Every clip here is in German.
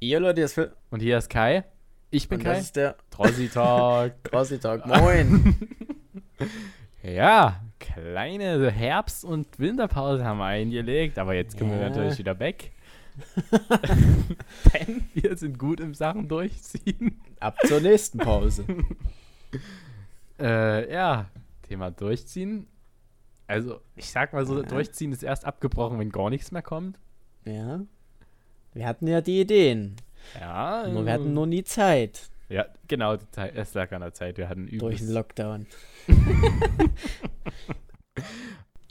Ihr Leute, das will. Und hier ist Kai. Ich bin Und Kai. das ist der Trossi Talk. Trossi Talk. Moin. ja, kleine Herbst- und Winterpause haben wir eingelegt, aber jetzt können wir Ja. natürlich wieder weg. Denn wir sind gut im Sachen durchziehen. Ab zur nächsten Pause. Äh, ja, Thema durchziehen. Also, ich sag mal so, Ja. durchziehen ist erst abgebrochen, wenn gar nichts mehr kommt. Ja. Wir hatten ja die Ideen. Ja, Nur wir hatten also- nur nie Zeit Ja, genau, es lag an der Zeit. Wir hatten durch den. Lockdown.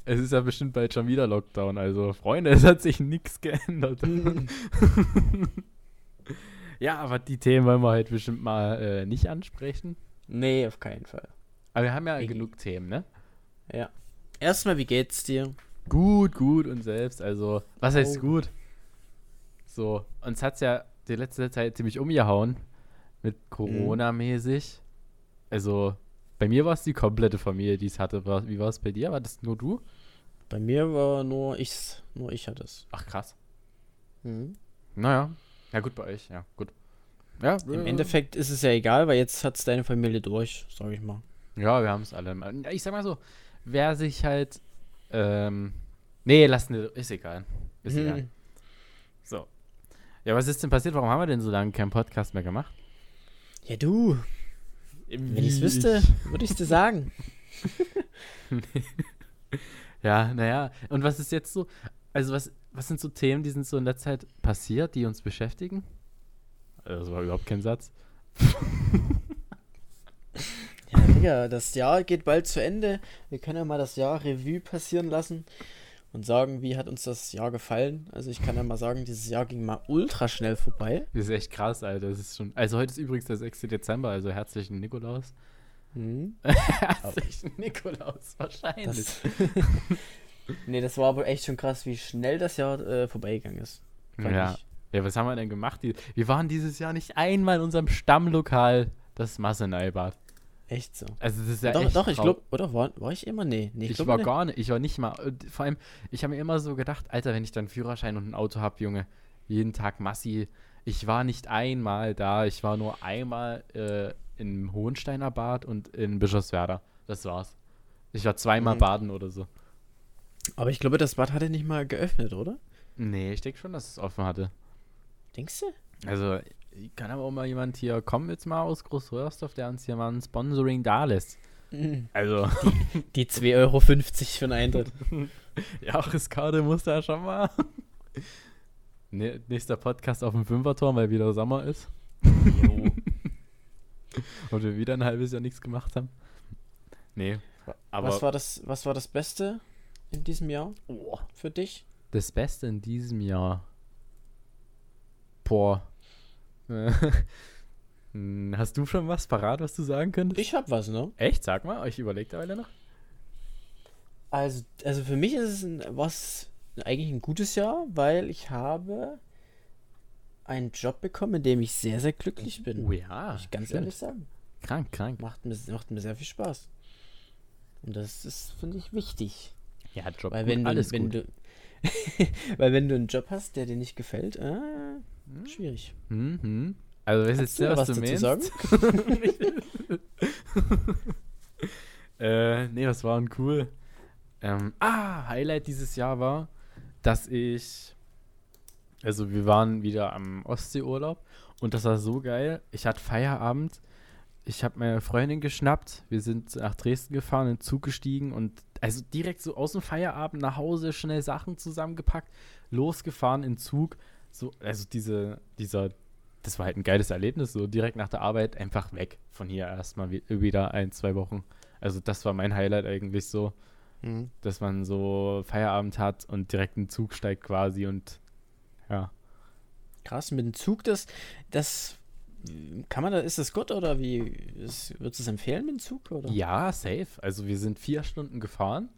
Es ist ja bestimmt bald schon wieder Lockdown. Also, Freunde, es hat sich nichts geändert. ja, aber die Themen wollen wir heute bestimmt mal äh, nicht ansprechen. nee, auf keinen Fall. Aber wir haben ja Iggy. genug Themen, ne? Ja. Erstmal, wie geht's dir? Gut, gut und selbst. Also, was heißt Oh. gut? So, uns hat's ja die letzte Zeit ziemlich umgehauen mit Corona-mäßig. Also, bei mir war es die komplette Familie, die es hatte. Wie war es bei dir? War das nur du? Bei mir war nur ich's. Nur ich hatte es. Ach, krass. Mhm. Naja. Ja, gut bei euch, ja, gut. Ja, Im äh, Endeffekt ist es ja egal, weil jetzt hat's deine Familie durch, sag ich mal. Ja, wir haben es alle. Ich sag mal so, wer sich halt. Ähm, nee, lass ne, ist egal. Ist egal. Mhm. So. Ja, was ist denn passiert? Warum haben wir denn so lange keinen Podcast mehr gemacht? Ja, du. Wenn ich's wüsste, würde ich's dir sagen. Ja, naja. Und was ist jetzt so? Also, was, was sind so Themen, die sind so in letzter Zeit passiert, die uns beschäftigen? Das war überhaupt kein Satz. Ja, Digga, das Jahr geht bald zu Ende. Wir können ja mal das Jahr Revue passieren lassen und sagen, wie hat uns das Jahr gefallen. Also ich kann ja mal sagen, dieses Jahr ging mal ultra schnell vorbei. Das ist echt krass, Alter. Das ist schon. Also, heute ist übrigens der 6. Dezember, also herzlichen Nikolaus. Mhm. herzlichen Nikolaus, wahrscheinlich. Das nee, das war aber echt schon krass, wie schnell das Jahr äh, vorbeigegangen ist. Ja. ich. Ja, was haben wir denn gemacht? Die- Wir waren dieses Jahr nicht einmal in unserem Stammlokal, das Masseneibad. Echt so. Also das ist ja doch, echt doch, ich glaube, oder war, war ich immer? Nee, nee Ich, glaub war nicht. gar nicht, ich war nicht mal. Vor allem, ich habe mir immer so gedacht, Alter, wenn ich dann Führerschein und ein Auto habe, Junge, jeden Tag Massi. Ich war nicht einmal da, ich war nur einmal äh, im Hohensteiner Bad und in Bischofswerda. Das war's. Ich war zweimal Mhm. baden oder so. Aber ich glaube, das Bad hatte nicht mal geöffnet, oder? Nee, ich denke schon, dass es offen hatte. Denkst du? Also, kann aber auch mal jemand hier kommen jetzt mal aus Großröhrsdorf, der uns hier mal ein Sponsoring da lässt. Mhm. Also, Die 2,50 Euro für einen Eintritt. Jahreskarte muss da schon mal. Ne, nächster Podcast auf dem Fünferturm, weil wieder Sommer ist. Jo. Und wir wieder ein halbes Jahr nichts gemacht haben. Nee. Aber was, war das, was war das Beste in diesem Jahr für dich? das Beste in diesem Jahr. Boah. Hm, Hast du schon was parat, was du sagen könntest? Ich hab was, ne? Echt? Sag mal, ich überlege dabei noch. Also, also für mich ist es ein, was eigentlich ein gutes Jahr, weil ich habe einen Job bekommen, in dem ich sehr, sehr glücklich bin. Oh ja. Muss ich ganz stimmt. ehrlich sagen. Krank, krank. Macht mir, macht mir sehr viel Spaß. Und das ist, finde ich, wichtig. Ja, Job Weil gut, wenn du, alles wenn gut. du weil wenn du einen Job hast, der dir nicht gefällt, äh, schwierig. Mhm. Also, was Kannst ist du was was du meinst? sagen? äh, nee, was war denn cool? Ähm, ah, Highlight dieses Jahr war, dass ich. Also, wir waren wieder am Ostseeurlaub und das war so geil. Ich hatte Feierabend. Ich habe meine Freundin geschnappt. Wir sind nach Dresden gefahren, in den Zug gestiegen und also direkt so aus dem Feierabend nach Hause schnell Sachen zusammengepackt, losgefahren in Zug. So, also diese, dieser, das war halt ein geiles Erlebnis, so direkt nach der Arbeit einfach weg von hier erstmal wi- wieder ein, zwei Wochen. Also das war mein Highlight eigentlich so, Mhm. dass man so Feierabend hat und direkt in den Zug steigt quasi und ja. Krass, mit dem Zug, das, das kann man da, ist das gut oder wie, ist, würdest du es empfehlen mit dem Zug? Oder? Ja, safe. Also wir sind vier Stunden gefahren.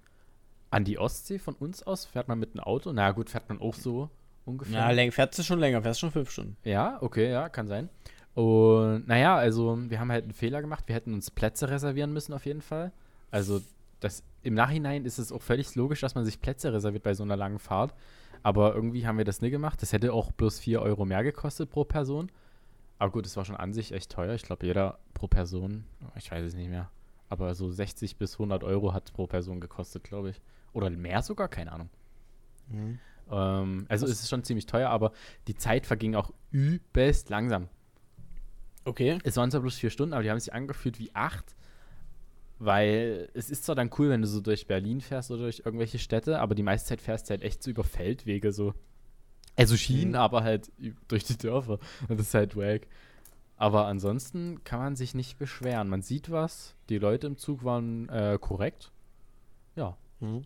An die Ostsee von uns aus fährt man mit einem Auto. Na gut, fährt man auch so ungefähr. Ja, läng, fährst du schon länger, fährst schon fünf Stunden. Ja, okay, ja, kann sein. Und naja, also wir haben halt einen Fehler gemacht. Wir hätten uns Plätze reservieren müssen auf jeden Fall. Also das, im Nachhinein ist es auch völlig logisch, dass man sich Plätze reserviert bei so einer langen Fahrt. Aber irgendwie haben wir das nicht gemacht. Das hätte auch bloß 4 Euro mehr gekostet pro Person. Aber gut, es war schon an sich echt teuer. Ich glaube, jeder pro Person, ich weiß es nicht mehr. Aber so 60 bis 100 Euro hat pro Person gekostet, glaube ich. Oder mehr sogar, keine Ahnung. Mhm. Ähm, also es ist schon ziemlich teuer, aber die Zeit verging auch übelst langsam. Okay. Es waren zwar bloß vier Stunden, aber die haben sich angefühlt wie acht. Weil es ist zwar dann cool, wenn du so durch Berlin fährst oder durch irgendwelche Städte, aber die meiste Zeit fährst du halt echt so über Feldwege so. Also Schienen, Mhm. aber halt durch die Dörfer. Und das ist halt wack. Aber ansonsten kann man sich nicht beschweren. Man sieht was, die Leute im Zug waren äh, korrekt. Ja. Mhm.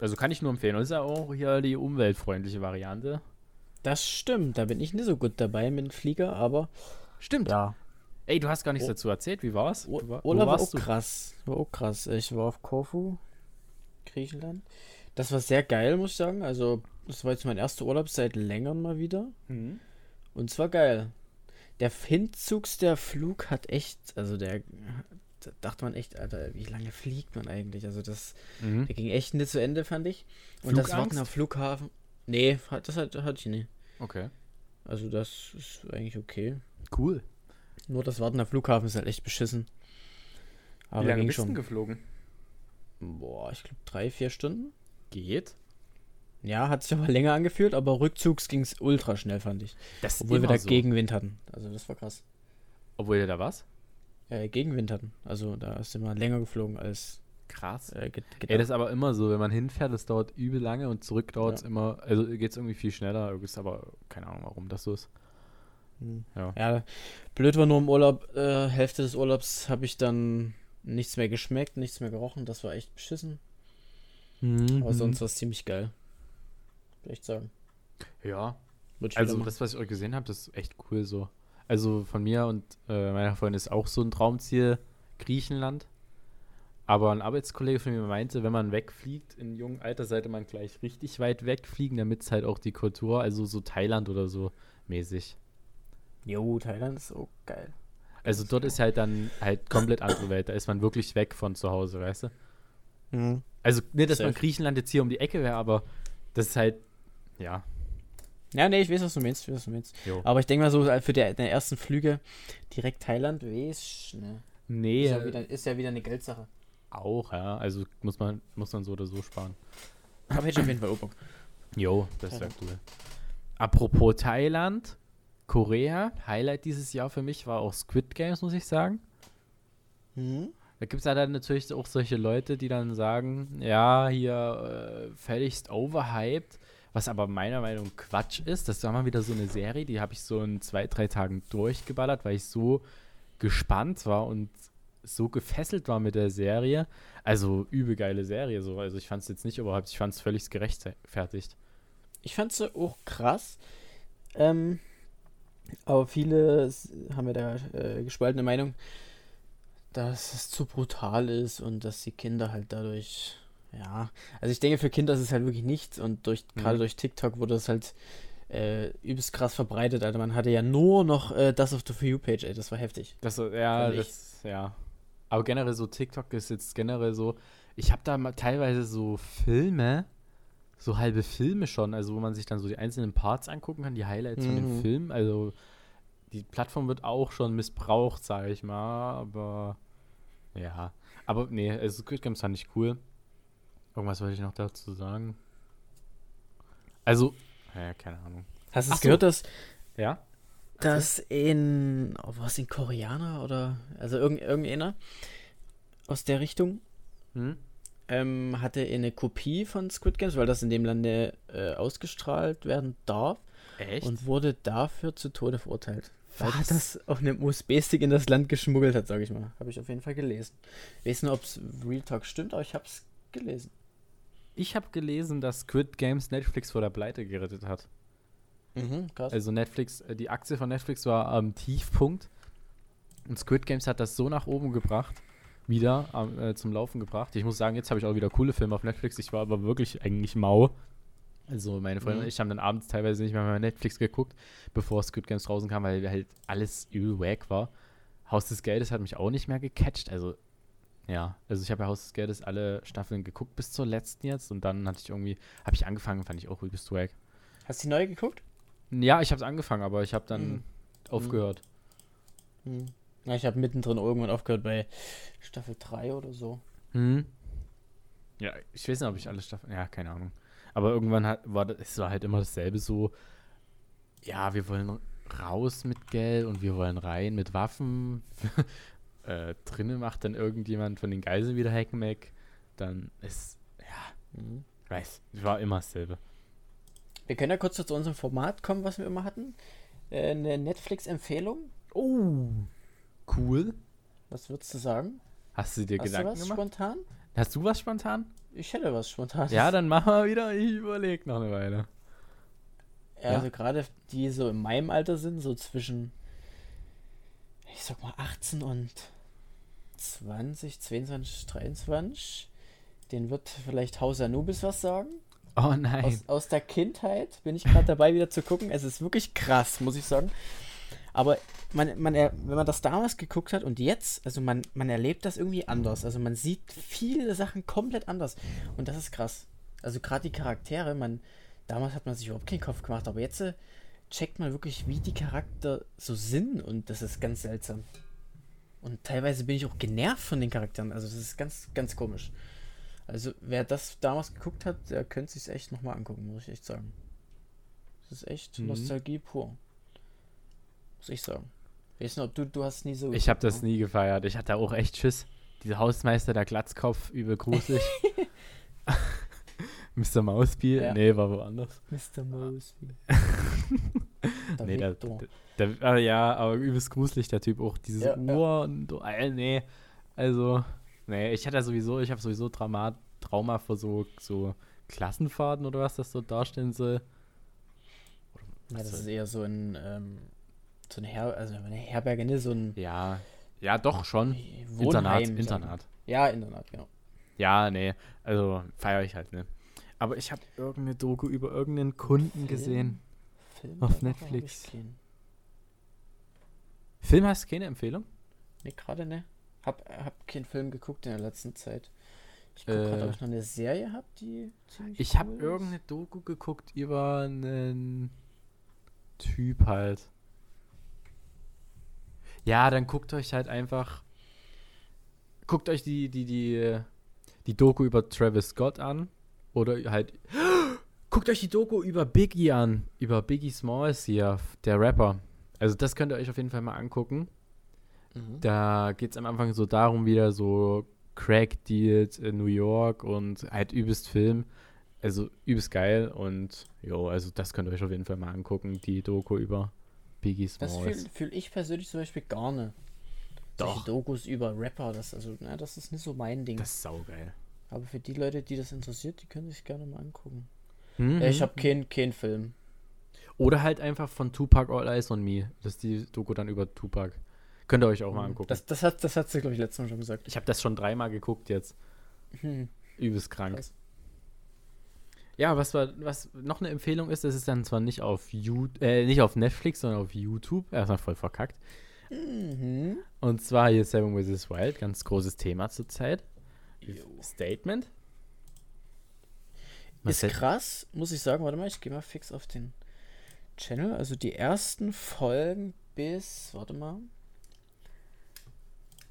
Also kann ich nur empfehlen. Und ist ja auch hier die umweltfreundliche Variante. Das stimmt, da bin ich nicht so gut dabei mit dem Flieger, aber Stimmt. ja. Ey, du hast gar nichts Oh. dazu erzählt. Wie war's? War- Urlaub war auch du? krass. War auch krass. Ich war auf Korfu, Griechenland. Das war sehr geil, muss ich sagen. Also, das war jetzt mein erster Urlaub seit längerem mal wieder. Mhm. Und zwar geil. Der Hinzugs, der Flug hat echt, also der, da dachte man echt, Alter, wie lange fliegt man eigentlich? Also das, Mhm. der ging echt nicht zu Ende, fand ich. Und das Warten Flugangst? am Flughafen, nee, das hat, hatte ich nie. Okay. Also das ist eigentlich okay. Cool. Nur das Warten am Flughafen ist halt echt beschissen. Aber Wie lange ging bist du geflogen? Boah, ich glaube drei, vier Stunden. Geht. Ja, hat sich aber länger angefühlt, aber rückzugs ging es ultra schnell, fand ich. Das Obwohl wir da so. Gegenwind hatten. Also das war krass. Obwohl ihr da was? Äh, Gegenwind hatten. Also da ist immer länger geflogen als Krass. äh, ge- gedacht. Ey, das ist aber immer so, wenn man hinfährt, das dauert übel lange und zurück dauert es Ja. immer, also geht es irgendwie viel schneller, ist aber keine Ahnung, warum das so ist. Hm. Ja. Ja, blöd war nur im Urlaub, äh, Hälfte des Urlaubs habe ich dann nichts mehr geschmeckt, nichts mehr gerochen. Das war echt beschissen. Mhm. Aber sonst war es ziemlich geil. Würde ich sagen. Ja, also das, was ich euch gesehen habe, das ist echt cool so. Also von mir und äh, meiner Freundin ist auch so ein Traumziel Griechenland. Aber ein Arbeitskollege von mir meinte, wenn man wegfliegt in jungem Alter, sollte man gleich richtig weit wegfliegen, damit es halt auch die Kultur, also so Thailand oder so mäßig. Jo, Thailand ist auch geil. Also dort ist halt dann halt komplett andere Welt. Da ist man wirklich weg von zu Hause, weißt du? Mhm. Also nicht, dass man Safe. Griechenland jetzt hier um die Ecke wäre, aber das ist halt, ja. Ja, nee, ich weiß, was du meinst. Ich weiß, was du meinst. Jo. Aber ich denke mal so, äh, für die, die ersten Flüge direkt Thailand, weiß ne. Nee, Ist, ja wieder, ist ja wieder eine Geldsache. auch, ja. Also muss man, muss man so oder so sparen. Aber hätte ich auf jeden Fall Bock. Jo, das wäre cool. Apropos Thailand, Korea, Highlight dieses Jahr für mich war auch Squid Games, muss ich sagen. Mhm. Da gibt es ja dann natürlich auch solche Leute, die dann sagen, ja, hier äh, völligst overhyped, was aber meiner Meinung nach Quatsch ist. Das war mal wieder so eine Serie, die habe ich so in zwei, drei Tagen durchgeballert, weil ich so gespannt war und so gefesselt war mit der Serie. Also übel geile Serie so. Also ich fand es jetzt nicht überhaupt, ich fand es völlig gerechtfertigt. Ich fand sie auch krass. Ähm, aber viele haben ja da äh, gespaltene Meinung, dass es zu brutal ist und dass die Kinder halt dadurch, ja, also ich denke für Kinder ist es halt wirklich nichts und durch Mhm. gerade durch TikTok wurde es halt äh, übelst krass verbreitet. Also man hatte ja nur noch äh, das auf der For You Page, ey, das war heftig. Das, ja, das, ja. Aber generell so TikTok ist jetzt generell so, ich habe da mal teilweise so Filme, so halbe Filme schon, also wo man sich dann so die einzelnen Parts angucken kann, die Highlights von den Mhm. Filmen. Also die Plattform wird auch schon missbraucht, sage ich mal, aber ja. Aber nee, also Squid Games fand ich cool. Irgendwas wollte ich noch dazu sagen. Also, ja, keine Ahnung. Hast du es so. gehört, dass Ja? dass in, oh, was in Koreaner oder, also irgend, irgendeiner aus der Richtung Hm? ähm, hatte eine Kopie von Squid Games, weil das in dem Lande äh, ausgestrahlt werden darf Echt? und wurde dafür zu Tode verurteilt. Weil Was? er das auf einem USB-Stick in das Land geschmuggelt hat, sage ich mal. Habe ich auf jeden Fall gelesen. Ich weiß nicht, ob es Real Talk stimmt, aber ich habe es gelesen. Ich habe gelesen, dass Squid Games Netflix vor der Pleite gerettet hat. Mhm, krass. Also Netflix, äh, die Aktie von Netflix war am Tiefpunkt und Squid Games hat das so nach oben gebracht, wieder äh, zum Laufen gebracht. Ich muss sagen, jetzt habe ich auch wieder coole Filme auf Netflix. Ich war aber wirklich eigentlich mau. Also meine Freunde Mhm. und ich haben dann abends teilweise nicht mehr bei Netflix geguckt, bevor Squid Games draußen kam, weil halt alles übel wack war. Haus des Geldes hat mich auch nicht mehr gecatcht. Also Ja, also ich habe ja Haus des Geldes alle Staffeln geguckt bis zur letzten jetzt und dann hatte ich irgendwie, habe ich angefangen, fand ich auch übelst swag. Hast du die neue geguckt? Ja, ich habe es angefangen, aber ich habe dann Mhm. aufgehört. Hm. Ja, ich habe mittendrin irgendwann aufgehört bei Staffel 3 oder so. Mhm. Ja, ich weiß nicht, ob ich alle Staffeln, ja, keine Ahnung. Aber irgendwann hat, war das, es war halt immer dasselbe so, ja, wir wollen raus mit Geld und wir wollen rein mit Waffen. Äh, drinnen macht dann irgendjemand von den Geiseln wieder Hackmack. Dann ist, ja, Mhm. weiß, war immer dasselbe. Wir können ja kurz zu unserem Format kommen, was wir immer hatten. Äh, eine Netflix-Empfehlung. Oh, cool. Was würdest du sagen? Hast du dir Hast du Gedanken was gemacht? spontan? Hast du was spontan? Ich hätte was spontan. Ja, dann machen wir wieder. Ich überlege noch eine Weile. Ja, Ja. Also gerade die so in meinem Alter sind, so zwischen, ich sag mal 18 und 20, 22, 23, den wird vielleicht Haus Anubis was sagen. Oh nein. Aus, aus der Kindheit bin ich gerade dabei wieder zu gucken. Es ist wirklich krass, muss ich sagen. Aber man, man, wenn man das damals geguckt hat und jetzt, also man, man erlebt das irgendwie anders. Also man sieht viele Sachen komplett anders. Und das ist krass. Also gerade die Charaktere, man, damals hat man sich überhaupt keinen Kopf gemacht, aber jetzt äh, checkt man wirklich, wie die Charakter so sind und das ist ganz seltsam. Und teilweise bin ich auch genervt von den Charakteren. Also das ist ganz, ganz komisch. Also wer das damals geguckt hat, der könnte sich echt nochmal angucken, muss ich echt sagen. Das ist echt Mhm. Nostalgie pur. Muss ich sagen. Weißt du, noch, du, du hast nie so. Ich habe das nie gefeiert. Ich hatte auch echt Schiss. Dieser Hausmeister, der Glatzkopf, übel gruselig. Mr. Mauspiel? Ja. Nee, war woanders. Mr. Mosby. Nee, der, der, der, ja, aber übelst gruselig, der Typ auch. Dieses Ja, ja. Uhr und so, äh, nee. Also, nee, ich hatte sowieso, ich habe sowieso Trauma, Trauma vor so, so Klassenfahrten oder was das so darstellen soll. Ja, das ist eher so ein, ähm, so eine, Her also eine Herberge, ne? So ein Ja, ja, doch schon. Wohnheim. Internat. Internat. Ja, Internat, genau. Ja, nee, also feiere ich halt, ne. Aber ich habe irgendeine Doku über irgendeinen Kunden Film? gesehen. Film Auf Netflix. Film hast du keine Empfehlung? Nee, gerade ne. Hab, hab keinen Film geguckt in der letzten Zeit. Ich guck gerade, Äh, ob ich noch eine Serie hab, die ziemlich Ich habe cool ist. irgendeine Doku geguckt über einen Typ halt. Ja, dann guckt euch halt einfach. Guckt euch die, die, die, äh, die Doku über Travis Scott an. Oder halt. Guckt euch die Doku über Biggie an. Über Biggie Smalls hier, der Rapper. Also, das könnt ihr euch auf jeden Fall mal angucken. Mhm. Da geht es am Anfang so darum, wieder so Crack-Deals in New York und halt übelst Film. Also übelst geil und jo, also das könnt ihr euch auf jeden Fall mal angucken, die Doku über Biggie Das Smalls. fühle fühl ich persönlich zum Beispiel gar nicht. Doch. Solche Dokus über Rapper, das, also, na, das ist nicht so mein Ding. Das ist saugeil. Aber für die Leute, die das interessiert, die können sich gerne mal angucken. Mhm. Ich habe keinen keinen Film. Oder halt einfach von Tupac All Eyes on Me. Das ist die Doku dann über Tupac. Könnt ihr euch auch mal angucken. Das, das, hat, das hat sie, glaube ich, letztes Mal schon gesagt. ich habe das schon dreimal geguckt jetzt. Hm. Übelst krank. Krass. Ja, was, war, was noch eine Empfehlung ist, das ist dann zwar nicht auf, You äh, nicht auf Netflix, sondern auf YouTube. Erstmal voll verkackt. Mhm. Und zwar hier Seven vs. Wild, ganz großes Thema zurzeit. Statement. Ist krass, muss ich sagen. Warte mal, ich gehe mal fix auf den Channel. Also die ersten Folgen bis, warte mal.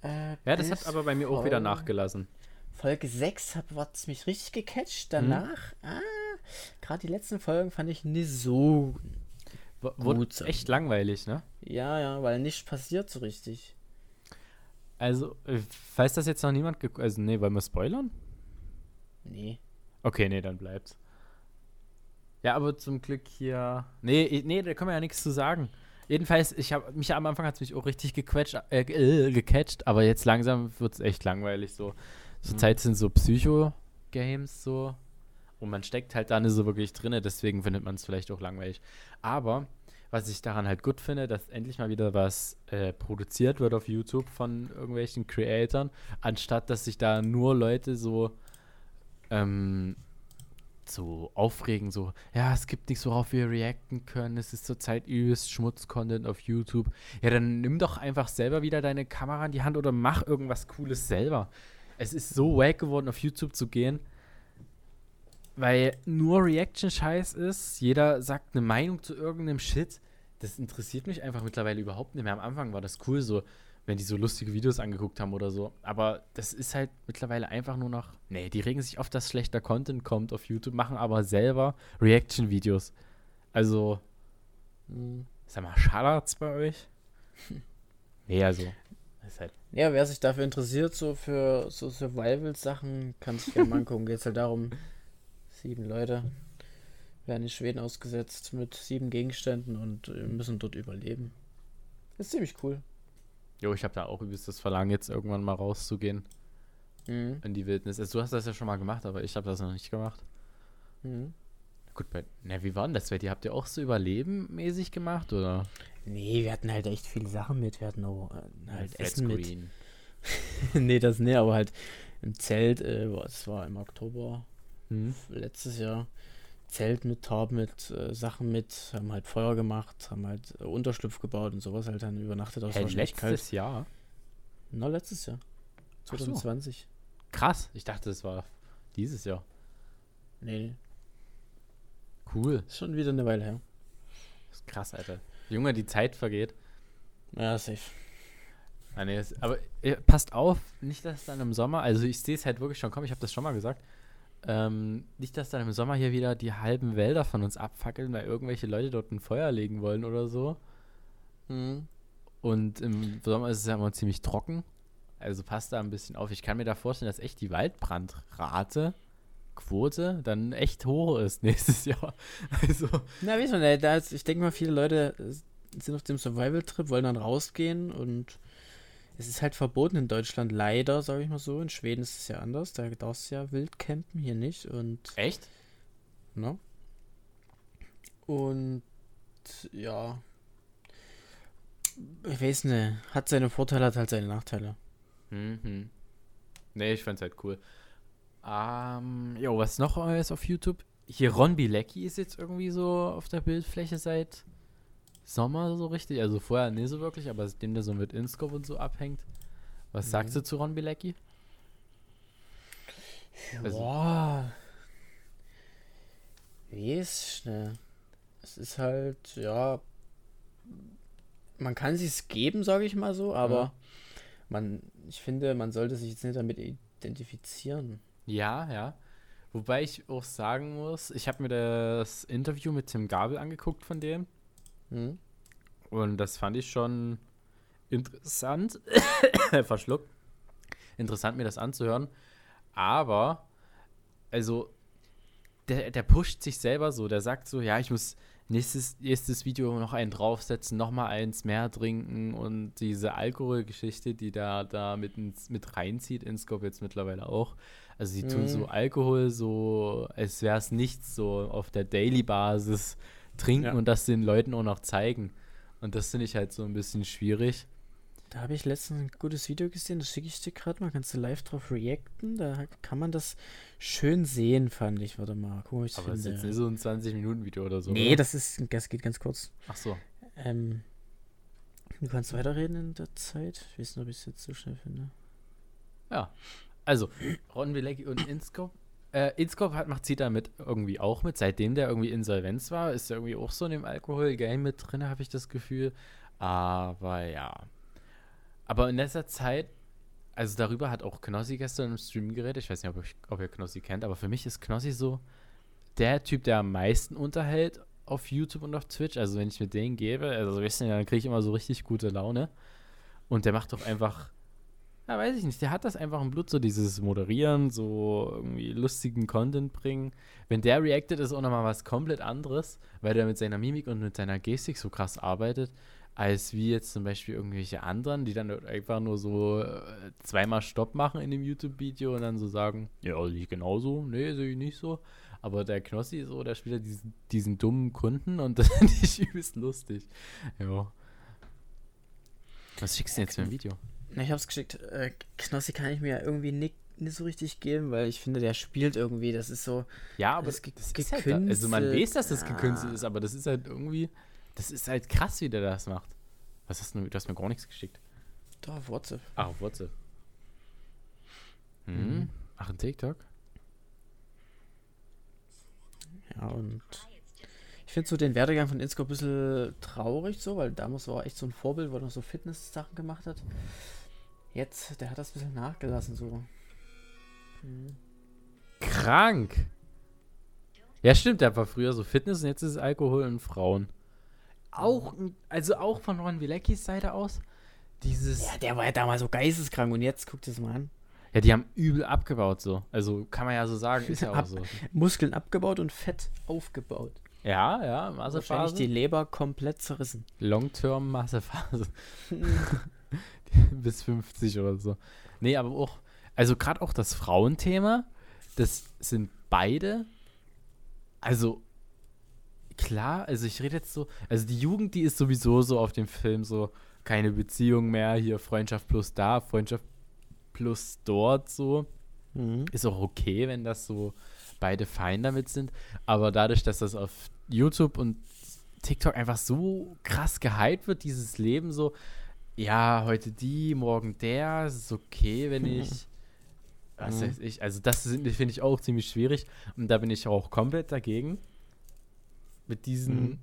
Äh, ja, das hat aber bei mir auch wieder Folge- nachgelassen. Folge 6 hat es mich richtig gecatcht. Danach, ah, gerade die letzten Folgen fand ich nicht so. W wurde Gut, echt langweilig, ne? Ja, ja, weil nichts passiert so richtig. Also, äh, weiß das jetzt noch niemand? Also, nee, wollen wir spoilern? Nee. Okay, nee, dann bleibt's. Ja, aber zum Glück hier. Nee, nee, da können wir ja nichts zu sagen. Jedenfalls, ich habe mich am Anfang hat es mich auch richtig gequetscht, äh, äh, gecatcht, aber jetzt langsam wird es echt langweilig. So. Zurzeit sind so Psycho-Games so. Und man steckt halt da nicht so wirklich drin, deswegen findet man es vielleicht auch langweilig. Aber was ich daran halt gut finde, dass endlich mal wieder was äh, produziert wird auf YouTube von irgendwelchen Creatoren, anstatt dass sich da nur Leute so ähm, so aufregen, so, ja, es gibt nichts, worauf wir reacten können, es ist zurzeit übelst Schmutz-Content auf YouTube. Ja, dann nimm doch einfach selber wieder deine Kamera in die Hand oder mach irgendwas Cooles selber. es ist so wack geworden, auf YouTube zu gehen, weil nur Reaction-Scheiß ist. Jeder sagt eine Meinung zu irgendeinem Shit. Das interessiert mich einfach mittlerweile überhaupt nicht mehr. Am Anfang war das cool, so, wenn die so lustige Videos angeguckt haben oder so. Aber das ist halt mittlerweile einfach nur noch. Nee, die regen sich auf, dass schlechter Content kommt auf YouTube, machen aber selber Reaction-Videos. Also, Mhm. sag mal, schallert's bei euch? nee, also. Halt. Ja, wer sich dafür interessiert, so für so Survival-Sachen, kann sich gerne mal angucken. Geht halt darum, sieben Leute werden in Schweden ausgesetzt mit sieben Gegenständen und äh, müssen dort überleben. ist ziemlich cool. Jo, ich habe da auch übelst das Verlangen, jetzt irgendwann mal rauszugehen Mhm. in die Wildnis. Also, du hast das ja schon mal gemacht, aber ich habe das noch nicht gemacht. Mhm. Gut, bei. Na, wie war denn das dir? Habt ihr auch so Überleben-mäßig gemacht, oder? Nee, wir hatten halt echt viele Sachen mit. Wir hatten auch äh, halt Essen mit. Nee, das nee, aber halt im Zelt, äh, boah, das war im Oktober Hm? letztes Jahr. Zelt mit, Tarp mit, äh, Sachen mit, haben halt Feuer gemacht, haben halt äh, Unterschlupf gebaut und sowas halt dann übernachtet. Das Hey, echt kalt. letztes Jahr? Na, letztes Jahr. Ach so. 2020. Krass. Ich dachte, es war dieses Jahr. Nee. Cool. Ist schon wieder eine Weile her. Das ist krass, Alter. Junge, die Zeit vergeht. Ja, safe. Ah, nee, aber passt auf, nicht, dass dann im Sommer, also ich sehe es halt wirklich schon kommen, ich habe das schon mal gesagt, ähm, nicht, dass dann im Sommer hier wieder die halben Wälder von uns abfackeln, weil irgendwelche Leute dort ein Feuer legen wollen oder so. Mhm. Und im Sommer ist es ja immer ziemlich trocken. Also passt da ein bisschen auf. Ich kann mir da vorstellen, dass echt die Waldbrandrate, Quote, dann echt hoch ist nächstes Jahr. Also, Na, wie man, da ist, ich denke mal, viele Leute sind auf dem Survival-Trip, wollen dann rausgehen und es ist halt verboten in Deutschland, leider, sage ich mal so. In Schweden ist es ja anders, da darfst du ja wild campen, hier nicht und, echt? ne? Und, ja, ich weiß nicht, hat seine Vorteile, hat halt seine Nachteile. Mhm. Nee, ich fand's halt cool. Ähm, jo, was noch Neues auf YouTube? Hier Ron Bilecki ist jetzt irgendwie so auf der Bildfläche seit Sommer so richtig. Also vorher nicht so wirklich, aber seitdem der so mit Inscope und so abhängt. Was Mhm. sagst du zu Ron Bilecki? Also- Boah. Wie ist schnell? Es ist halt, ja. Man kann sich's geben, sage ich mal so, aber Ja. man, ich finde, man sollte sich jetzt nicht damit identifizieren. Ja, ja. Wobei ich auch sagen muss, ich habe mir das Interview mit Tim Gabel angeguckt von dem. Hm? Und das fand ich schon interessant. Verschluckt. Interessant, mir das anzuhören. Aber, also, der, der pusht sich selber so. Der sagt so, ja, ich muss nächstes, nächstes Video noch einen draufsetzen, noch mal eins mehr trinken und diese Alkoholgeschichte, die da, da mit, ins, mit reinzieht, in Scope jetzt mittlerweile auch. Also, sie tun Mhm. so Alkohol so, als wäre es nichts, so auf der Daily-Basis trinken Ja. und das den Leuten auch noch zeigen. Und das finde ich halt so ein bisschen schwierig. Da habe ich letztens ein gutes Video gesehen, das schicke ich dir gerade mal. Kannst du live drauf reacten? Da kann man das schön sehen, fand ich. Warte mal, guck mal, ich Aber es ist jetzt nicht so ein 20-Minuten-Video oder so. nee, oder? das ist, das geht ganz kurz. Ach so. Ähm, du kannst weiterreden in der Zeit. Ich weiß nicht, ob ich es jetzt so schnell finde. Ja. Also, Ron Bilecki und Inscope. Äh, Inscope hat, macht sie damit irgendwie auch mit. Seitdem der irgendwie Insolvenz war, ist er irgendwie auch so in dem Alkohol-Game mit drin, habe ich das Gefühl. Aber ja. Aber in letzter Zeit, also darüber hat auch Knossi gestern im Stream geredet. Ich weiß nicht, ob, ich, ob ihr Knossi kennt, aber für mich ist Knossi so der Typ, der am meisten unterhält auf YouTube und auf Twitch. Also wenn ich mit denen gebe, also wissen dann kriege ich immer so richtig gute Laune. Und der macht doch einfach ja, weiß ich nicht. Der hat das einfach im Blut, so dieses Moderieren, so irgendwie lustigen Content bringen. Wenn der reactet, ist auch nochmal was komplett anderes, weil der mit seiner Mimik und mit seiner Gestik so krass arbeitet, als wie jetzt zum Beispiel irgendwelche anderen, die dann einfach nur so äh, zweimal Stopp machen in dem YouTube-Video und dann so sagen, ja, sehe ich genauso, nee, sehe ich nicht so. Aber der Knossi so, der spielt ja diesen, diesen dummen Kunden und das finde ich übelst lustig. Ja. Was schickst du denn jetzt für ein Video? Na, ich hab's geschickt. Äh, Knossi kann ich mir irgendwie nicht, nicht so richtig geben, weil ich finde, der spielt irgendwie. Das ist so. Ja, aber Das ge- das ist halt, also man gekünstelt, weiß, dass das gekünstelt ja. ist, aber das ist halt irgendwie, das ist halt krass, wie der das macht. Was hast du, du hast mir gar nichts geschickt. Da, auf WhatsApp. Ah, auf WhatsApp. Hm. Mhm. Ach, ein TikTok? Ja, und ich finde so den Werdegang von Insko ein bisschen traurig so, weil damals war er echt so ein Vorbild, wo er noch so Fitness-Sachen gemacht hat. Jetzt, der hat das ein bisschen nachgelassen so. Mhm. Krank. Ja, stimmt, der war früher so Fitness und jetzt ist es Alkohol und Frauen. Auch, also auch von Ron Wileckis Seite aus, dieses. Ja, der war ja damals so geisteskrank und jetzt guckt es mal an. Ja, die haben übel abgebaut so. Also kann man ja so sagen, ist ja auch so. Muskeln abgebaut und Fett aufgebaut. Ja, ja, Wahrscheinlich Massephase. die Leber komplett zerrissen. Long-Term Massephase. Bis 50 oder so. Nee, aber auch, also gerade auch das Frauenthema, das sind beide, also klar, also ich rede jetzt so, also die Jugend, die ist sowieso so auf dem Film so, keine Beziehung mehr, hier Freundschaft plus da, Freundschaft plus dort so. Mhm. Ist auch okay, wenn das so beide fein damit sind. Aber dadurch, dass das auf YouTube und TikTok einfach so krass gehypt wird, dieses Leben so, ja, heute die, morgen der, es ist okay, wenn ich. Was Mhm. weiß ich, also das finde ich auch ziemlich schwierig und da bin ich auch komplett dagegen. Mit diesen, Mhm.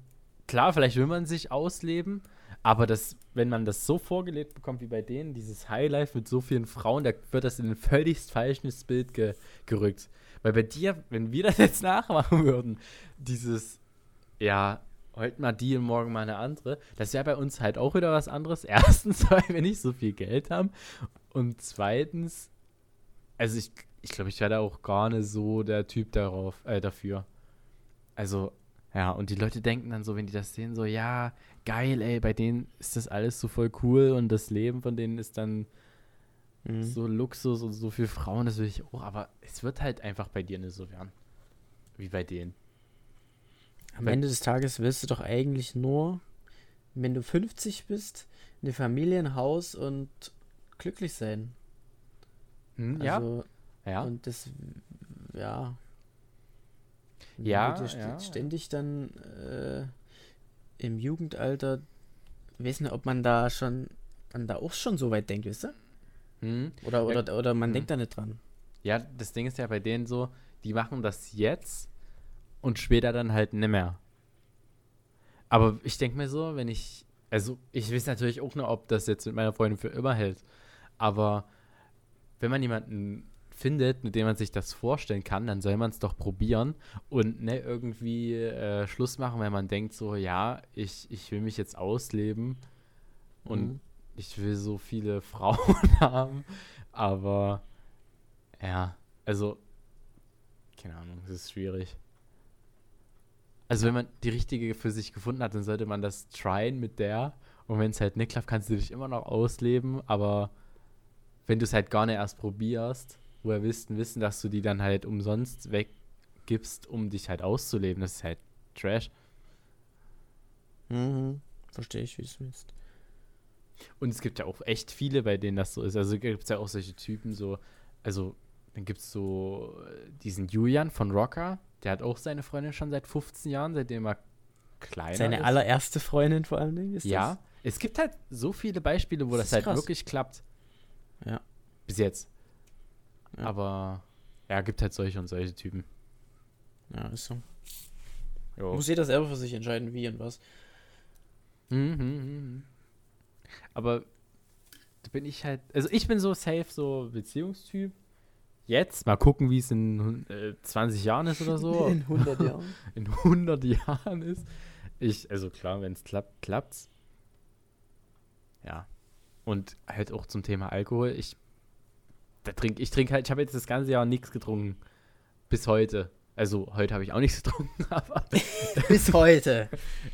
klar, vielleicht will man sich ausleben, aber das, wenn man das so vorgelebt bekommt wie bei denen, dieses Highlife mit so vielen Frauen, da wird das in ein völlig falsches Bild ge gerückt. Weil bei dir, wenn wir das jetzt nachmachen würden, dieses, ja, heute mal die und morgen mal eine andere, das wäre bei uns halt auch wieder was anderes. Erstens, weil wir nicht so viel Geld haben und zweitens, also ich, ich glaube, ich wäre da auch gar nicht so der Typ darauf, äh, dafür. Also, ja, und die Leute denken dann so, wenn die das sehen, so, ja, geil, ey, bei denen ist das alles so voll cool und das Leben von denen ist dann Mhm. so Luxus und so viel Frauen, das will ich auch, aber es wird halt einfach bei dir nicht so werden. Wie bei denen. Am Weil- Ende des Tages willst du doch eigentlich nur, wenn du 50 bist, eine Familie, ein Haus und glücklich sein. Hm, Also, ja. Und das, ja. Ja, du st- ja, ständig dann äh, im Jugendalter, nicht, ob man da schon, man da auch schon so weit denkt, weißt du? Hm. Oder, Ja, oder, oder man mhm. denkt da nicht dran. Ja, das Ding ist ja bei denen so, die machen das jetzt und später dann halt nicht mehr. Aber ich denke mir so, wenn ich, also ich weiß natürlich auch nur, ob das jetzt mit meiner Freundin für immer hält. Aber wenn man jemanden findet, mit dem man sich das vorstellen kann, dann soll man es doch probieren und nicht irgendwie äh, Schluss machen, wenn man denkt so, ja, ich, ich will mich jetzt ausleben und Mhm. Ich will so viele Frauen haben, aber ja, also keine Ahnung, es ist schwierig. Also wenn man die richtige für sich gefunden hat, dann sollte man das tryen mit der und wenn es halt nicht klappt, kannst du dich immer noch ausleben, aber wenn du es halt gar nicht erst probierst, woher wissen, wissen, dass du die dann halt umsonst weggibst, um dich halt auszuleben, das ist halt Trash. Mhm. Verstehe ich, wie du es willst. Und es gibt ja auch echt viele, bei denen das so ist. Also gibt es ja auch solche Typen, so, also dann gibt es so äh, diesen Julian von Rocker, der hat auch seine Freundin schon seit 15 Jahren, seitdem er kleiner Seine ist. allererste Freundin vor allen Dingen ist Ja, es gibt halt so viele Beispiele, wo Das das, halt krass. wirklich klappt. Ja. Bis jetzt. Ja. Aber ja, gibt halt solche und solche Typen. das. Ja, ist so. Jo. Muss jeder selber für sich entscheiden, wie und was. Mhm, mhm, mhm. Aber da bin ich halt, also ich bin so safe, so Beziehungstyp. Jetzt, mal gucken, wie es in äh, 20 Jahren ist oder so. In 100 Jahren. in 100 Jahren ist. Ich, also klar, wenn es klappt, klappt's. Ja. Und halt auch zum Thema Alkohol. Ich, da trink, ich trinke halt, ich habe jetzt das ganze Jahr nichts getrunken. Bis heute. Also heute habe ich auch nichts getrunken, aber Bis heute.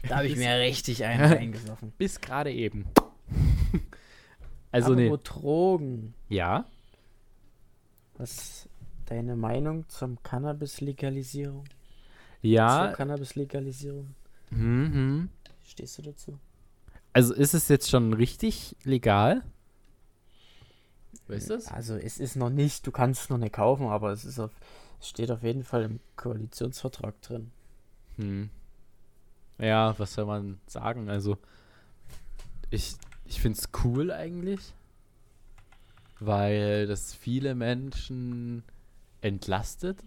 Da habe ich mir richtig einen reingesoffen. bis gerade eben. also Aber nee. Drogen. Ja. Was ist deine Meinung zum Cannabis-Legalisierung? Ja. Zur Cannabis-Legalisierung? Mhm. Stehst du dazu? Also ist es jetzt schon richtig legal? Weißt du es? Also es ist noch nicht, du kannst es noch nicht kaufen, aber es ist auf, es steht auf jeden Fall im Koalitionsvertrag drin. Hm. Ja, was soll man sagen? Also, ich, ich finde es cool eigentlich. weil das viele Menschen entlastet.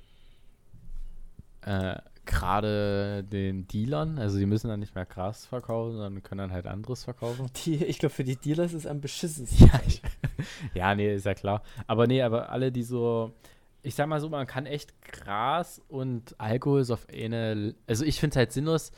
Äh, Gerade den Dealern, also die müssen dann nicht mehr Gras verkaufen, sondern können dann halt anderes verkaufen. Die, ich glaube, für die Dealer ist es am beschissensten. Ja, ich, ja, nee, ist ja klar. Aber nee, aber alle, die so, ich sag mal so, man kann echt Gras und Alkohol so auf eine, also ich finde es halt sinnlos,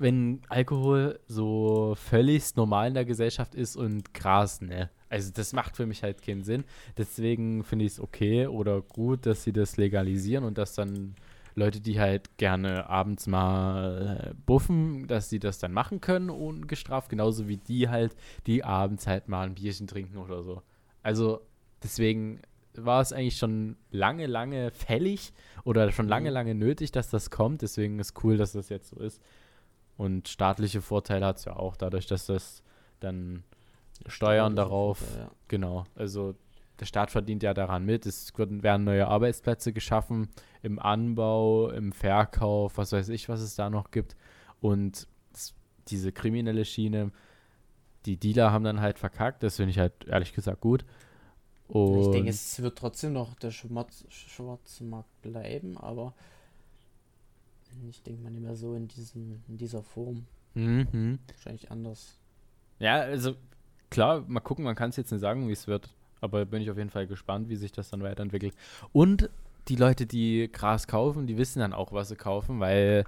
wenn Alkohol so völlig normal in der Gesellschaft ist und Gras, ne. Also das macht für mich halt keinen Sinn. Deswegen finde ich es okay oder gut, dass sie das legalisieren und dass dann Leute, die halt gerne abends mal äh, buffen, dass sie das dann machen können ungestraft, genauso wie die halt, die abends halt mal ein Bierchen trinken oder so. Also deswegen war es eigentlich schon lange, lange fällig oder schon lange, Mhm. lange nötig, dass das kommt. Deswegen ist cool, dass das jetzt so ist. Und staatliche Vorteile hat es ja auch, dadurch, dass das dann Steuern darauf, Ja. genau, also der Staat verdient ja daran mit. Es werden, neue Arbeitsplätze geschaffen im Anbau, im Verkauf, was weiß ich, was es da noch gibt. Und diese kriminelle Schiene, die Dealer haben dann halt verkackt. Das finde ich halt ehrlich gesagt gut. Und Ich denke, es wird trotzdem noch der Schwarz, schwarze Markt bleiben, aber ich denke mal nicht mehr so in, diesem, in dieser Form. Mhm. Wahrscheinlich anders. Ja, also klar, mal gucken, man kann es jetzt nicht sagen, wie es wird. Aber bin ich auf jeden Fall gespannt, wie sich das dann weiterentwickelt. Und die Leute, die Gras kaufen, die wissen dann auch, was sie kaufen, weil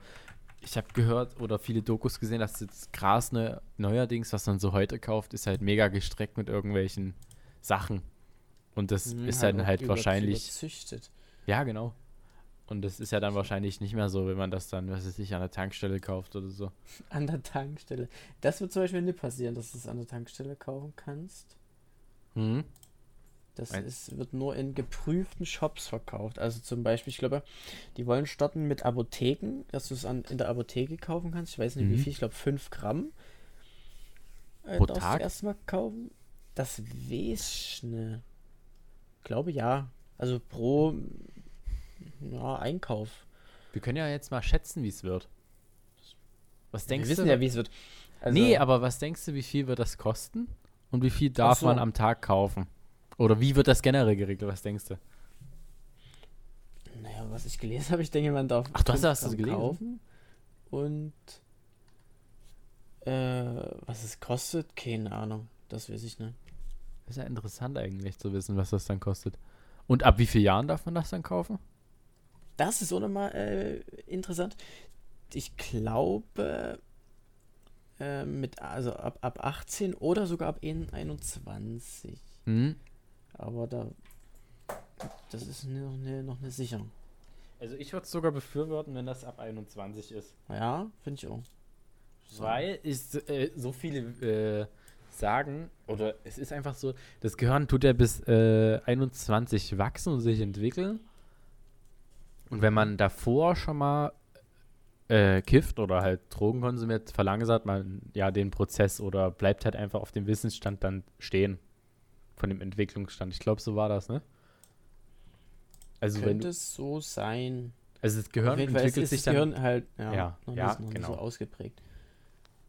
ich habe gehört oder viele Dokus gesehen, dass jetzt Gras ne, neuerdings, was man so heute kauft, ist halt mega gestreckt mit irgendwelchen Sachen. Und das Hm, ist dann auch halt über- wahrscheinlich, Überzüchtet. ja genau. Und das ist ja dann wahrscheinlich nicht mehr so, wenn man das dann, was weiß ich, an der Tankstelle kauft oder so. An der Tankstelle. Das wird zum Beispiel nicht passieren, dass du es an der Tankstelle kaufen kannst. Mhm. Das ist, wird nur in geprüften Shops verkauft. Also zum Beispiel, ich glaube, die wollen starten mit Apotheken, dass du es an, in der Apotheke kaufen kannst. Ich weiß nicht wie Mhm. viel, ich glaube 5 Gramm. Äh, Pro darfst Tag? du erstmal kaufen. Das weiß ich nicht. Glaube ja. Also pro ja, Einkauf. Wir können ja jetzt mal schätzen, wie es wird. Was Wir denkst wissen du? ja, wie es wird. Also, nee, aber was denkst du, wie viel wird das kosten? Und wie viel darf so. man am Tag kaufen? Oder wie wird das generell geregelt? Was denkst du? Naja, was ich gelesen habe, ich denke, man darf Ach, du hast- Gramm gelesen? kaufen. Und äh, was es kostet, keine Ahnung. Das weiß ich nicht. ist ja interessant eigentlich zu wissen, was das dann kostet. Und ab wie vielen Jahren darf man das dann kaufen? Das ist auch nochmal äh, interessant. Ich glaube, äh, mit, also ab, ab 18 oder sogar ab 21. Hm? Aber da, das ist noch eine, noch eine Sicherung. Also ich würde es sogar befürworten, wenn das ab 21 ist. Ja, finde ich auch. So. Weil ich, äh, so viele äh, sagen, oder es ist einfach so, das Gehirn tut ja bis äh, 21 wachsen und sich entwickeln. Und wenn man davor schon mal äh, kifft oder halt Drogen konsumiert, verlangsamt man ja den Prozess oder bleibt halt einfach auf dem Wissensstand dann stehen. Von dem Entwicklungsstand. Ich glaube, so war das, ne? Also wenn Könnte es so sein. also das Gehirn entwickelt sich das dann. Gehirn halt ja, Ja, noch, ja, noch genau. so ausgeprägt.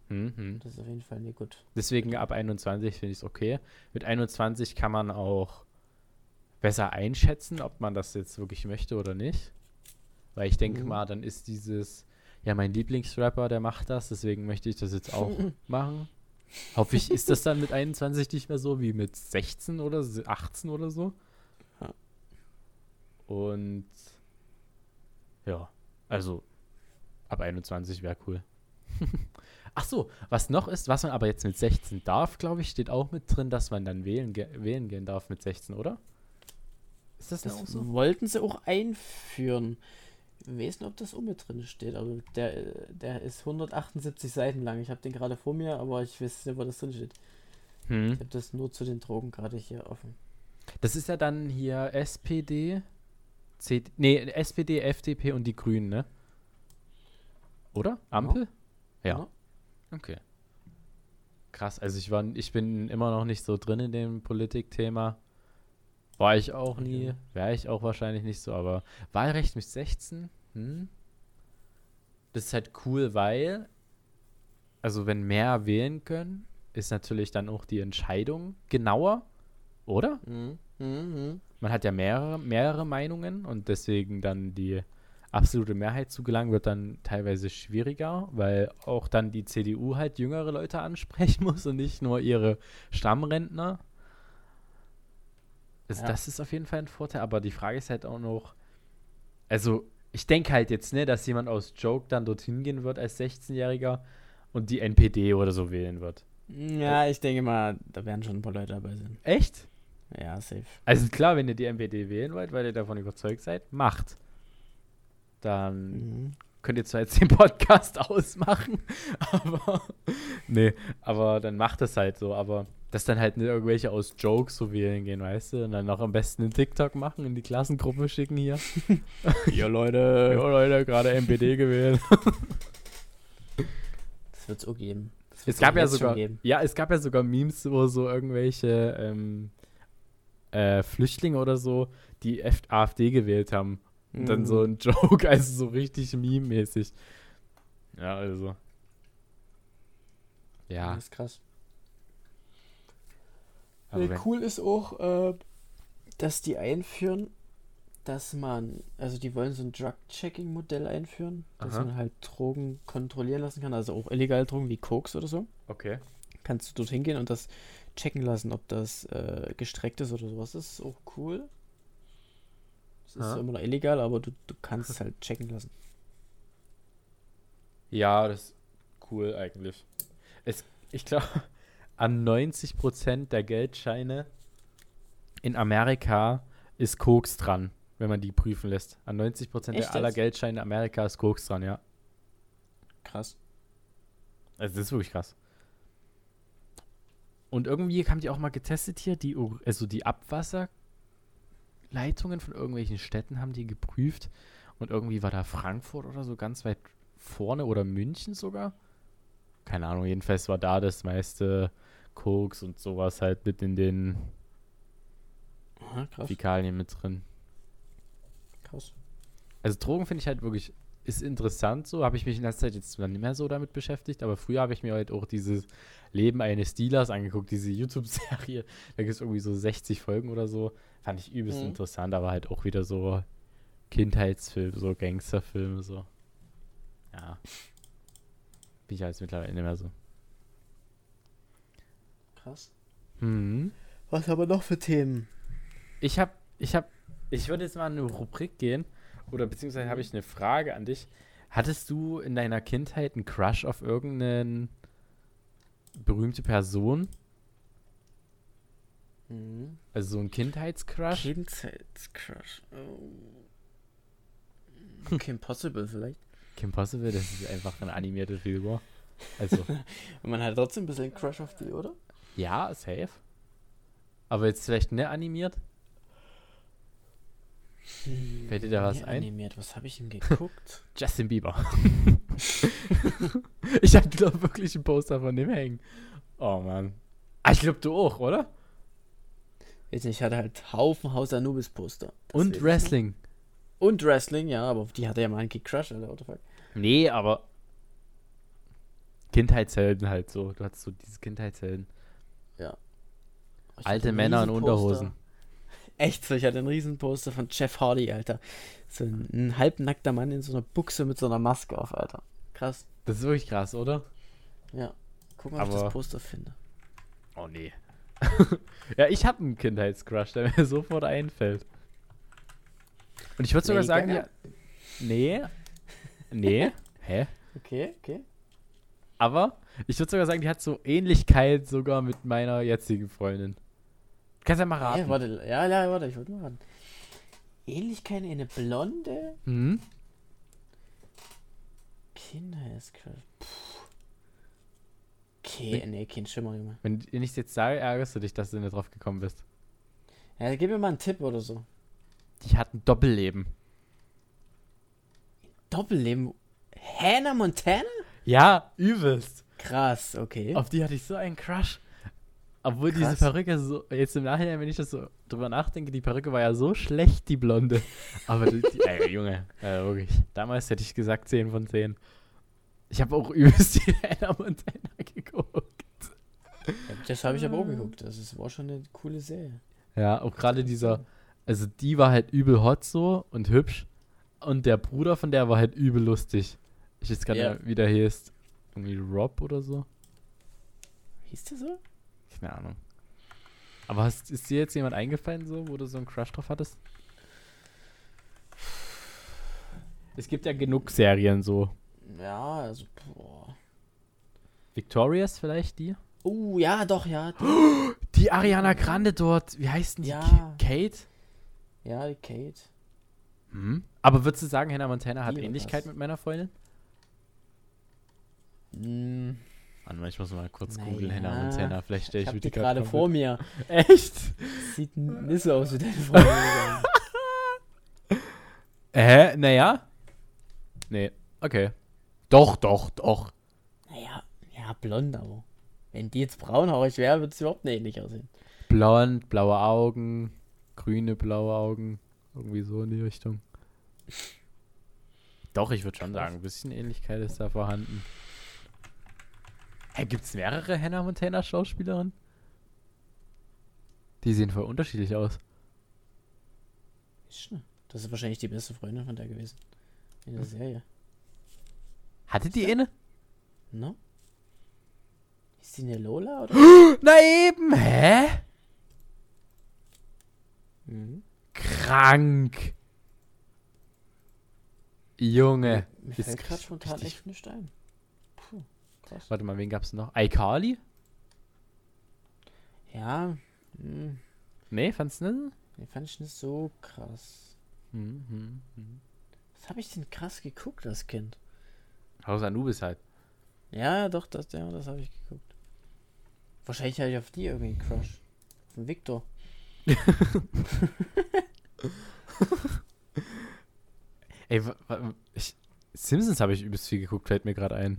Mhm. Das ist auf jeden Fall nicht gut. Deswegen ab 21 finde ich es okay. Mit 21 kann man auch besser einschätzen, ob man das jetzt wirklich möchte oder nicht. Weil ich denke Mhm. mal, dann ist dieses, ja, mein Lieblingsrapper, der macht das, deswegen möchte ich das jetzt auch machen. Hoffe ich, ist das dann mit 21 nicht mehr so wie mit 16 oder se- 18 oder so? Ja. Und ja, also ab 21 wäre cool. Ach so, was noch ist, was man aber jetzt mit 16 darf, glaube ich, steht auch mit drin, dass man dann wählen, ge wählen gehen darf mit 16, oder? Ist das, Das auch so? wollten sie auch einführen. Nicht, ob das mit drin steht, aber der, äh, der ist 178 Seiten lang. Ich habe den gerade vor mir, aber ich weiß nicht, wo das drin steht. Hm. Ich habe das nur zu den Drogen gerade hier offen. Das ist ja dann hier SPD, CD, nee, SPD, FDP und die Grünen, ne? Oder? Ampel? Ja. Ja. Okay. Krass, also ich war, ich bin immer noch nicht so drin in dem Politikthema. War ich auch nie, wäre ich auch wahrscheinlich nicht so, aber Wahlrecht mit 16, hm? Das ist halt cool, weil, also wenn mehr wählen können, ist natürlich dann auch die Entscheidung genauer. Oder? Mhm. Mhm. Man hat ja mehrere, mehrere Meinungen und deswegen dann die absolute Mehrheit zu gelangen, wird dann teilweise schwieriger, weil auch dann die CDU halt jüngere Leute ansprechen muss und nicht nur ihre Stammrentner. Also Ja. das ist auf jeden Fall ein Vorteil, aber die Frage ist halt auch noch, also ich denke halt jetzt, ne, dass jemand aus Joke dann dorthin gehen wird als 16-Jähriger und die NPD oder so wählen wird. Ja, ich denke mal, da werden schon ein paar Leute dabei sein. Echt? Ja, safe. Also klar, wenn ihr die NPD wählen wollt, weil ihr davon überzeugt seid, macht. Dann Mhm. könnt ihr zwar jetzt den Podcast ausmachen, aber nee, aber dann macht es halt so, aber dass dann halt nicht irgendwelche aus Jokes so wählen gehen, weißt du, und dann noch am besten einen TikTok machen, in die Klassengruppe schicken hier. Ja, Leute. Jo Leute, gerade NPD gewählt. Das wird es auch geben. Es wird's gab auch ja sogar, Geben. ja, es gab ja sogar Memes, wo so irgendwelche ähm, äh, Flüchtlinge oder so, die F AfD gewählt haben. Und dann so Mhm. ein Joke, also so richtig meme-mäßig. Ja, also. Ja, Das ist krass. Aber wenn, cool ist auch, äh, dass die einführen, dass man, also die wollen so ein Drug-Checking-Modell einführen, dass Aha. man halt Drogen kontrollieren lassen kann, also auch illegale Drogen wie Koks oder so. okay. Kannst du dorthin gehen und das checken lassen, ob das äh, gestreckt ist oder sowas. Das ist auch cool. Es ist Ja. immer noch illegal, aber du, du kannst es halt checken lassen. Ja, das ist cool eigentlich. Es, ich glaube, an 90% der Geldscheine in Amerika ist Koks dran, wenn man die prüfen lässt. An 90% Echt der aller? Geldscheine in Amerika ist Koks dran, ja. Krass. Also das ist wirklich krass. Und irgendwie haben die auch mal getestet hier, die, also die Abwasserleitungen von irgendwelchen Städten haben die geprüft. Und irgendwie war da Frankfurt oder so ganz weit vorne oder München sogar. Keine Ahnung, jedenfalls war da das meiste Koks und sowas halt mit in den Aha. Fäkalien mit drin. krass. Also Drogen finde ich halt wirklich, ist interessant so. Habe ich mich in letzter Zeit jetzt nicht mehr so damit beschäftigt, aber früher habe ich mir halt auch dieses Leben eines Dealers angeguckt, diese YouTube-Serie. Da gibt es irgendwie so 60 Folgen oder so. Fand ich übelst Mhm. interessant, aber halt auch wieder so Kindheitsfilme, so Gangsterfilme, so. Ja. Bin ich jetzt mittlerweile nicht mehr so. Krass. Hm. Was haben wir noch für Themen? Ich habe, ich habe, ich würde jetzt mal in eine Rubrik gehen, oder beziehungsweise habe ich eine Frage an dich. Hattest du in deiner Kindheit einen Crush auf irgendeine berühmte Person? Mhm. Also so ein Kindheitscrush? Kindheitscrush. Oh. Kim Possible vielleicht. Kim Possible, das ist einfach eine animierte Figur. Also, Und man hat trotzdem ein bisschen einen Crush auf die, oder? Ja, safe. Aber jetzt vielleicht nicht animiert? Fällt dir da was ein? Animiert. Was habe ich denn geguckt? Justin Bieber. ich hatte glaube wirklich ein Poster von dem hängen. Oh Mann. Ah, ich glaube du auch, oder? Weiß nicht, ich hatte halt Haufen Haus Anubis Poster. Das Und Wrestling. Und Wrestling, ja, aber auf die hatte ja mal einen Crush, Alter, what the fuck. Nee, aber Kindheitshelden halt so. Du hattest so diese Kindheitshelden. Ich Alte Männer in. Unterhosen. Echt so, ich hatte ein Riesenposter von Jeff Hardy, Alter. So ein, ein halbnackter Mann in so einer Buchse mit so einer Maske auf, Alter. Krass. Das ist wirklich krass, oder? Ja. Guck mal, ob ich Aber- das Poster finde. Oh nee. ja, ich habe einen Kindheitscrush, der mir sofort einfällt. Und ich würde sogar Lady sagen, ja. Nee. Nee. Hä? Okay, okay. Aber ich würde sogar sagen, die hat so Ähnlichkeit sogar mit meiner jetzigen Freundin. Du kannst ja mal raten. Ja, warte, ja, ja, warte, ich wollte mal raten. Ähnlichkeit in eine blonde Hm? Kindheitscrush. Puh. Okay, nee, kein Schimmer, Junge. Wenn ich nicht jetzt sage, ärgerst du dich, dass du nicht drauf gekommen bist. Ja, gib mir mal einen Tipp oder so. Die hat ein Doppelleben. Doppelleben. Hannah Montana? Ja, übelst. Krass, okay. Auf die hatte ich so einen Crush. Obwohl diese Krass. Perücke so, jetzt im Nachhinein, wenn ich das so drüber nachdenke, die Perücke war ja so schlecht, die blonde. Aber die, die ey, Junge, äh, wirklich. Damals hätte ich gesagt 10 von 10. Ich habe auch übelst die Hannah Montana geguckt. Das habe ich aber auch geguckt. Das ist, war schon eine coole Serie. Ja, auch gerade dieser, also die war halt übel hot so und hübsch. Und der Bruder von der war halt übel lustig. Ich weiß gar nicht, mehr, wie der hieß. Irgendwie Rob oder so. Hieß der so? Keine Ahnung. Aber hast, ist dir jetzt jemand eingefallen, so, wo du so einen Crush drauf hattest? Es gibt ja genug Serien so. Ja, also, boah. Victorious vielleicht, die? Oh, ja, doch, ja. Die, Die Ariana Grande dort, wie heißt denn die? Ja. Kate? ja, die Kate. Hm. Aber würdest du sagen, Hannah Montana hat Ähnlichkeit krass. mit meiner Freundin? Hm, Warte ich muss mal kurz Na googeln, Hannah. Montana. Vielleicht stelle ich ich, mir die gerade komplett- vor mir. Echt? Sieht nicht so aus wie deine Freundin. Hä? Naja? Nee, okay. Doch, doch, doch. naja, ja, blond, aber. Wenn die jetzt braunhaarig wäre, würde es überhaupt nicht ähnlich aussehen. Blond, blaue Augen, grüne, blaue Augen. Irgendwie so in die Richtung. Doch, ich würde schon sagen, ein bisschen Ähnlichkeit ist da vorhanden. Hä, gibt's mehrere Hannah Montana Schauspielerinnen? Die sehen voll unterschiedlich aus. Das ist wahrscheinlich die beste Freundin von der gewesen. In der Serie. Hatte die eine? No? Ist die eine Lola oder? Na eben, hä? mhm. Krank. Junge. Mir ist fällt gerade spontan echt nicht ein. Krass. Warte mal, wen gab's noch? iCarly? Ja, hm, Nee, fandst du nicht? den fand ich nicht so krass. Hm, hm, hm. Was habe ich denn krass geguckt als Kind? Haus Anubis halt. Ja, doch, das, ja, das habe ich geguckt. Wahrscheinlich hatte ich auf die irgendwie einen Crush. Auf den Victor. Ey, ich, Simpsons habe ich übelst viel geguckt, fällt mir gerade ein.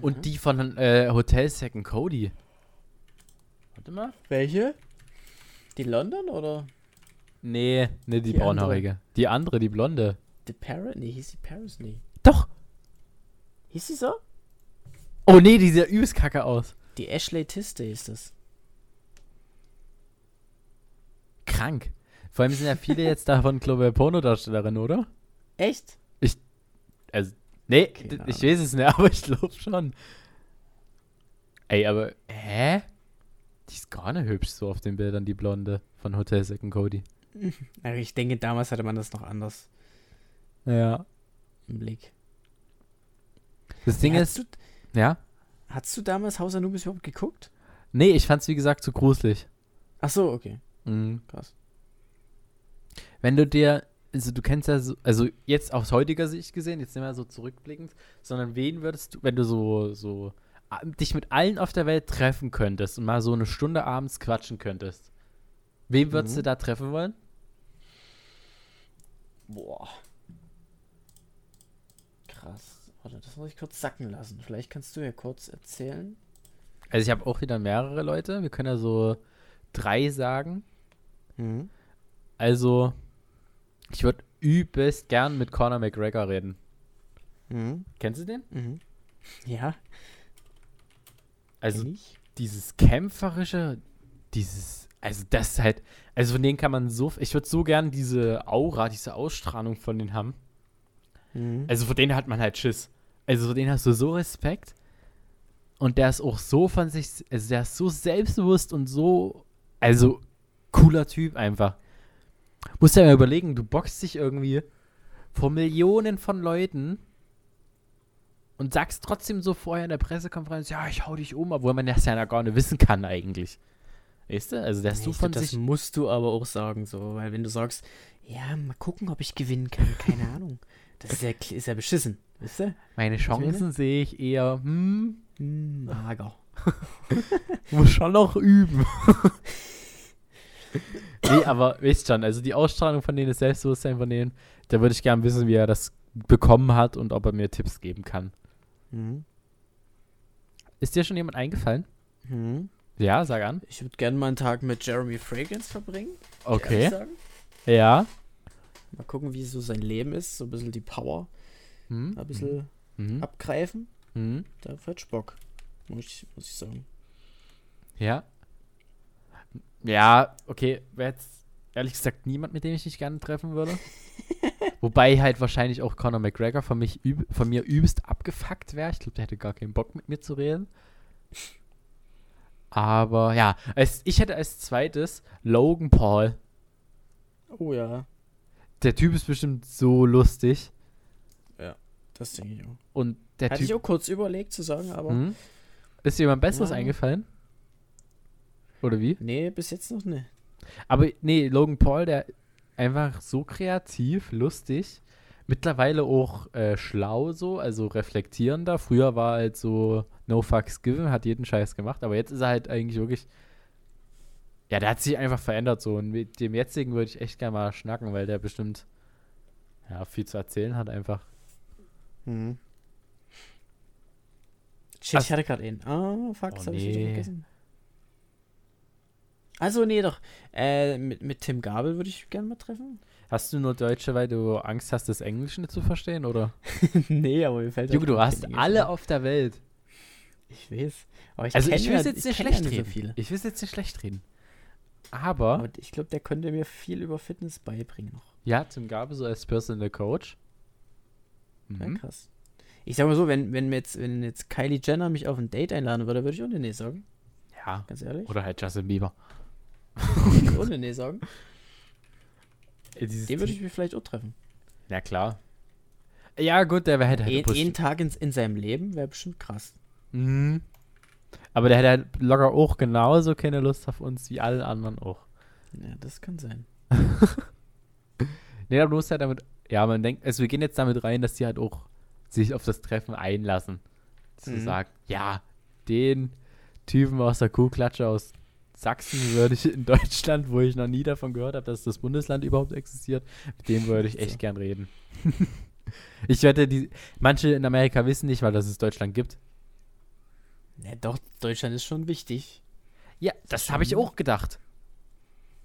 Und die von äh, Hotel Second Cody. Warte mal. Welche? Die London oder? Nee, nee, die, Die braunhaarige. Die andere, die blonde. Die Paris? Nee, hieß die Paris nie. Doch. Hieß sie so? Oh nee, die sieht ja übelst kacke aus. Die Ashley Tiste ist das. Krank. Vor allem sind ja viele jetzt davon, glaube ich, Pornodarstellerinnen, oder? Echt? Also, nee, Keine ich Ahnung. weiß es nicht, aber ich glaube schon. Ey, aber, hä? Die ist gar nicht hübsch so auf den Bildern, die Blonde von Hotel Second Cody. Aber ich denke, damals hatte man das noch anders Ja. im Blick. Das Ding hast ist, Du, ja? hast du damals Haus Anubis überhaupt geguckt? Nee, ich fand's wie gesagt zu gruselig. Ach so, okay. Mhm. Krass. Wenn du dir, also du kennst ja so, also jetzt aus heutiger Sicht gesehen, jetzt nicht mehr so zurückblickend, sondern wen würdest du, wenn du so, so dich mit allen auf der Welt treffen könntest und mal so eine Stunde abends quatschen könntest, wen würdest Mhm. du da treffen wollen? Boah. Krass. Warte, das muss ich kurz sacken lassen. Vielleicht kannst du ja kurz erzählen. Also ich habe auch wieder mehrere Leute, wir können ja so drei sagen. Mhm. Also, ich würde übelst gern mit Conor McGregor reden. Mhm. Kennst du den? Mhm. Ja, Also dieses kämpferische, dieses, also das ist halt, also von denen kann man so, ich würde so gern diese Aura, diese Ausstrahlung von denen haben. Mhm. Also vor denen hat man halt Schiss. Also vor denen hast du so Respekt. Und der ist auch so von sich, also der ist so selbstbewusst und so, also cooler Typ einfach. Musst ja mal überlegen, du boxst dich irgendwie vor Millionen von Leuten und sagst trotzdem so vorher in der Pressekonferenz, ja, ich hau dich um, obwohl man das ja gar nicht wissen kann eigentlich. Weißt du? Also ist Nee, ich von das sich. musst du aber auch sagen, so, weil wenn du sagst, ja, mal gucken, ob ich gewinnen kann, keine Ahnung. Das ist ja, ist ja beschissen, weißt du? Meine meine? Chancen sehe ich eher, hm, Hm, mager. Muss schon noch üben. nee, aber wisst schon, also die Ausstrahlung von denen, das Selbstbewusstsein von denen, da würde ich gerne wissen, wie er das bekommen hat und ob er mir Tipps geben kann. Mhm. Ist dir schon jemand eingefallen? Mhm. Ja, sag an. Ich würde gerne mal einen Tag mit Jeremy Fragrance verbringen. Okay. Ja. Mal gucken, wie so sein Leben ist. So ein bisschen die Power Hm. ein bisschen Mhm. abgreifen. Mhm. Da wird Bock. Muss ich, muss ich sagen. Ja. Ja, okay, wäre jetzt ehrlich gesagt niemand, mit dem ich mich gerne treffen würde. Wobei halt wahrscheinlich auch Conor McGregor von, mich üb von mir übelst abgefuckt wäre. Ich glaube, der hätte gar keinen Bock mit mir zu reden. Aber ja, als, ich hätte als zweites Logan Paul. Oh ja, Der Typ ist bestimmt so lustig. das denke ich auch. Und der Hatte ich Typ. auch kurz überlegt zu sagen, aber Hm? Ist dir jemand Besseres Ja. eingefallen? Oder wie? nee, bis jetzt noch nicht. Aber nee, Logan Paul, der einfach so kreativ, lustig, mittlerweile auch äh, schlau so, also reflektierender. Früher war halt so no fucks given, hat jeden Scheiß gemacht, aber jetzt ist er halt eigentlich wirklich ja, der hat sich einfach verändert so und mit dem jetzigen würde ich echt gerne mal schnacken, weil der bestimmt ja, viel zu erzählen hat einfach. Hm. Shit, Ach- ich hatte gerade einen. Ah, fuck, Oh, das hab ich wieder nee. vergessen. Also, nee, doch. Äh, mit, mit Tim Gabel würde ich gerne mal treffen. Hast du nur Deutsche, weil du Angst hast, das Englische nicht zu verstehen, oder? nee, aber mir fällt Junge, auch du hast Ding alle auf der Welt. Ich weiß. Aber ich Also ich will ja, es jetzt nicht schlecht ja reden. so viele. Ich will es jetzt nicht schlecht reden. Aber, Aber ich glaube, der könnte mir viel über Fitness beibringen noch. ja, Tim Gabe so als Personal Coach. Ja, Mhm. krass. Ich sag mal so, wenn, wenn, jetzt, wenn jetzt Kylie Jenner mich auf ein Date einladen würde, würde ich ohne Nee sagen. Ja. Ganz ehrlich. Oder halt Justin Bieber. Ohne Nee sagen. Dieses Den würde ich mir vielleicht auch treffen. Ja, klar. Ja, gut, der wäre halt. Ein, einen Tag in, in seinem Leben wäre bestimmt krass. mhm. Aber der hätte halt locker auch genauso keine Lust auf uns wie alle anderen auch. Ja, das kann sein. Nee, aber du musst halt damit. Ja, man denkt, also wir gehen jetzt damit rein, dass die halt auch sich auf das Treffen einlassen. Zu Mhm. sagen, ja, den Typen aus der Kuhklatsche aus Sachsen würde ich in Deutschland, wo ich noch nie davon gehört habe, dass das Bundesland überhaupt existiert, mit dem würde ich echt So. gern reden. ich wette, die, manche in Amerika wissen nicht, weil dass es Deutschland gibt. Ja, doch, Deutschland ist schon wichtig. Ja, das habe ich auch gedacht.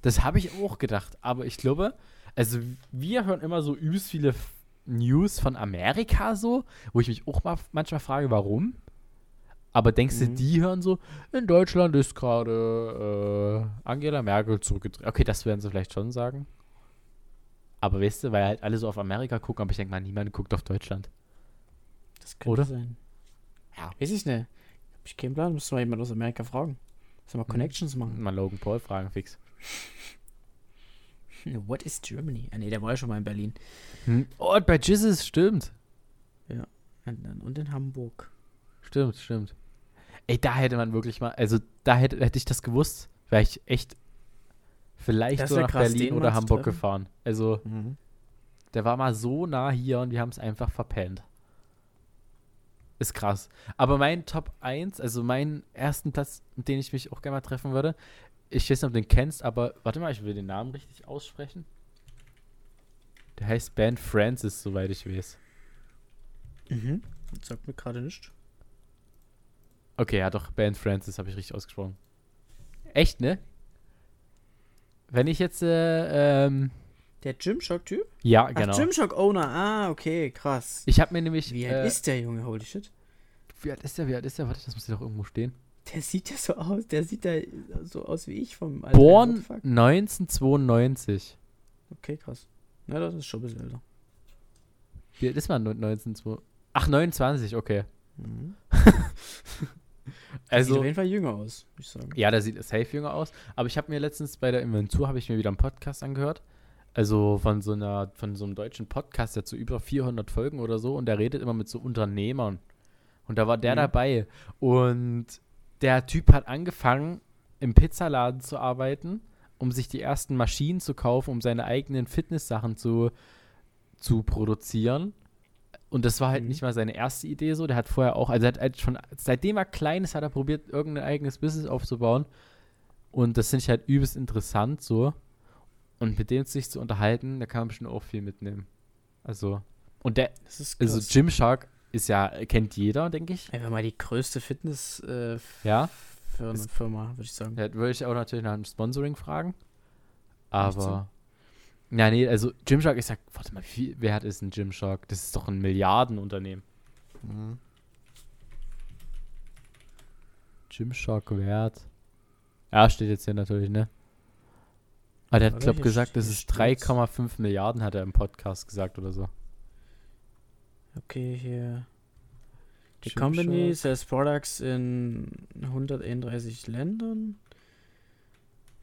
Das habe ich auch gedacht. Aber ich glaube, also wir hören immer so übelst viele News von Amerika so, wo ich mich auch mal manchmal frage, warum. Aber denkst du, Mhm. die hören so, in Deutschland ist gerade äh, Angela Merkel zurückgetreten. Okay, das werden sie vielleicht schon sagen. Aber weißt du, weil halt alle so auf Amerika gucken, aber ich denke mal, niemand guckt auf Deutschland. Das könnte Oder? sein. Ja. Weiß ich nicht. Hab ich keinen Plan. Müssen wir jemand aus Amerika fragen. Müssen wir Connections machen. Mal Logan Paul fragen, fix. What is Germany? Ah, nee, der war ja schon mal in Berlin. Hm. Oh, und bei Jesus, stimmt. Und, dann- und in Hamburg. Stimmt, stimmt. Ey, da hätte man wirklich mal, also da hätte, hätte ich das gewusst, wäre ich echt vielleicht so nach krass, Berlin oder Hamburg treffen. gefahren. Also, Mhm. der war mal so nah hier und wir haben es einfach verpennt. Ist krass. Aber mein Top 1, also meinen ersten Platz, mit dem ich mich auch gerne mal treffen würde, ich weiß nicht, ob du den kennst, aber warte mal, ich will den Namen richtig aussprechen. Der heißt Ben Francis, soweit ich weiß. Mhm. Das sagt mir gerade nichts. Okay, ja doch, Ben Francis habe ich richtig ausgesprochen. Echt, ne? Wenn ich jetzt, äh, ähm, Der Gymshock-Typ? ja, Ach, genau. Gymshock-Owner. Ah, okay, krass. Ich habe mir nämlich, Wie äh, alt ist der Junge? Holy shit. wie alt ist der, wie alt ist der? Warte, das muss ja doch irgendwo stehen. Der sieht ja so aus. Der sieht ja so aus wie ich vom Alter. Born What the fuck? 1992. Okay, krass. Na, das ist schon ein bisschen älter. Wie alt ist man 1992? Ach, 29, okay. Mhm. Sieht auf Also, jeden Fall jünger aus, würde ich sagen. ja, der sieht safe jünger aus. Aber ich habe mir letztens bei der Inventur, habe ich mir wieder einen Podcast angehört. Also von so einer, von so einem deutschen Podcast, der hat so über 400 Folgen oder so und der redet immer mit so Unternehmern. Und da war der Mhm. dabei. Und der Typ hat angefangen, im Pizzaladen zu arbeiten, um sich die ersten Maschinen zu kaufen, um seine eigenen Fitnesssachen zu, zu produzieren. Und das war halt Mhm. nicht mal seine erste Idee so. Der hat vorher auch, also er hat halt schon, seitdem er klein ist, hat er probiert, irgendein eigenes Business aufzubauen. Und das finde ich halt übelst interessant so. Und mit dem sich zu unterhalten, da kann man bestimmt auch viel mitnehmen. Also, und der, Das ist also. Gymshark ist ja, kennt jeder, denke ich. Einfach mal die größte Fitness äh, Ja. Ist- Firma, würde ich sagen. Da würde ich auch natürlich nach einem Sponsoring fragen. Aber. Ja, nee, also Gymshark ist ja, warte mal, wie viel wert ist ein Gymshark? Das ist doch ein Milliardenunternehmen. Mhm. Gymshark wert. Ja, steht jetzt hier natürlich, ne? Aber der hat, glaube gesagt, das ist steht's. 3,5 Milliarden, hat er im Podcast gesagt oder so. Okay, hier. The Gymshark. company sells products in 131 Ländern.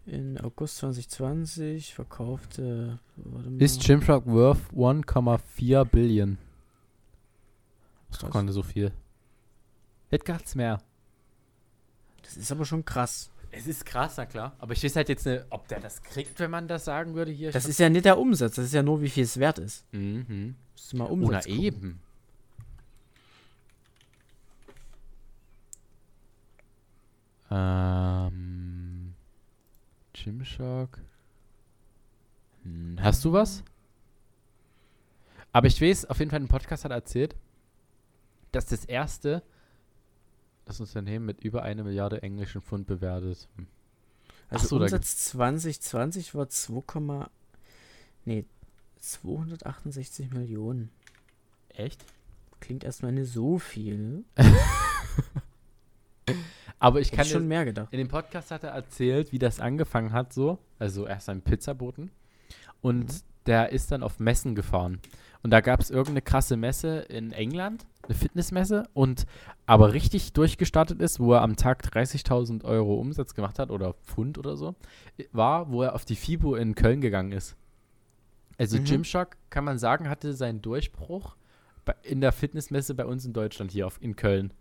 In August 2020 verkaufte. Warte mal. Ist Gymshark worth 1,4 Billion? Ist doch gar nicht so viel. Hätte gar's mehr. Das ist aber schon krass. Es ist krass, na klar. Aber ich weiß halt jetzt nicht, ob der das kriegt, wenn man das sagen würde hier. Das ist ja nicht der Umsatz, das ist ja nur, wie viel es wert ist. Mhm. Du mal Umsatz Oder gucken. eben. Ähm. Gymshark. Hm, Hast du was? Aber ich weiß, auf jeden Fall, ein Podcast hat erzählt, dass das erste das Unternehmen mit über eine Milliarde englischen Pfund bewertet. Hm. Also so, Umsatz 2020 war 2, nee, 268 Millionen. Echt? Klingt erstmal nicht so viel. Aber ich kann schon mehr gedacht. In dem Podcast hat er erzählt, wie das angefangen hat, so. Also erst ein Pizzaboten. Und Mhm. der ist dann auf Messen gefahren. Und da gab es irgendeine krasse Messe in England, eine Fitnessmesse, und aber richtig durchgestartet ist, wo er am Tag 30.000 Euro Umsatz gemacht hat oder Pfund oder so, war, wo er auf die FIBO in Köln gegangen ist. Also Mhm. Gymshark, kann man sagen, hatte seinen Durchbruch bei, in der Fitnessmesse bei uns in Deutschland hier auf, in Köln.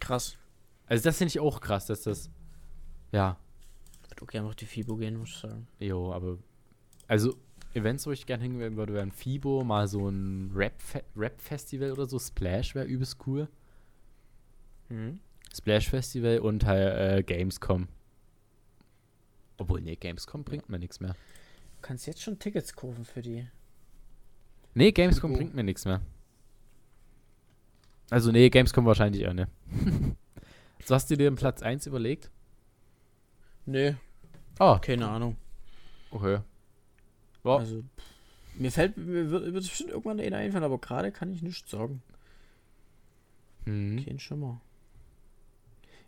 Krass. Also das finde ich auch krass, dass das, ja, Ich würde auch gerne auf die FIBO gehen, muss ich sagen. Jo, aber. Also, Events, wo ich gerne hingehen würde, wären FIBO, mal so ein Rap-Fe- Rap-Festival oder so. Splash wäre übelst cool. Mhm. Splash-Festival und halt äh, Gamescom. Obwohl, nee, Gamescom bringt mir nichts mehr. Du kannst jetzt schon Tickets kaufen für die. Nee, Gamescom FIBO. bringt mir nichts mehr. Also, nee, Gamescom wahrscheinlich auch, ne. so hast du dir den Platz 1 überlegt? Nee, Oh, keine Ahnung. okay. Ja, Also, pff, mir fällt, mir wird, wird bestimmt irgendwann einer einfallen, aber gerade kann ich nichts sagen. mhm. Kein Schimmer.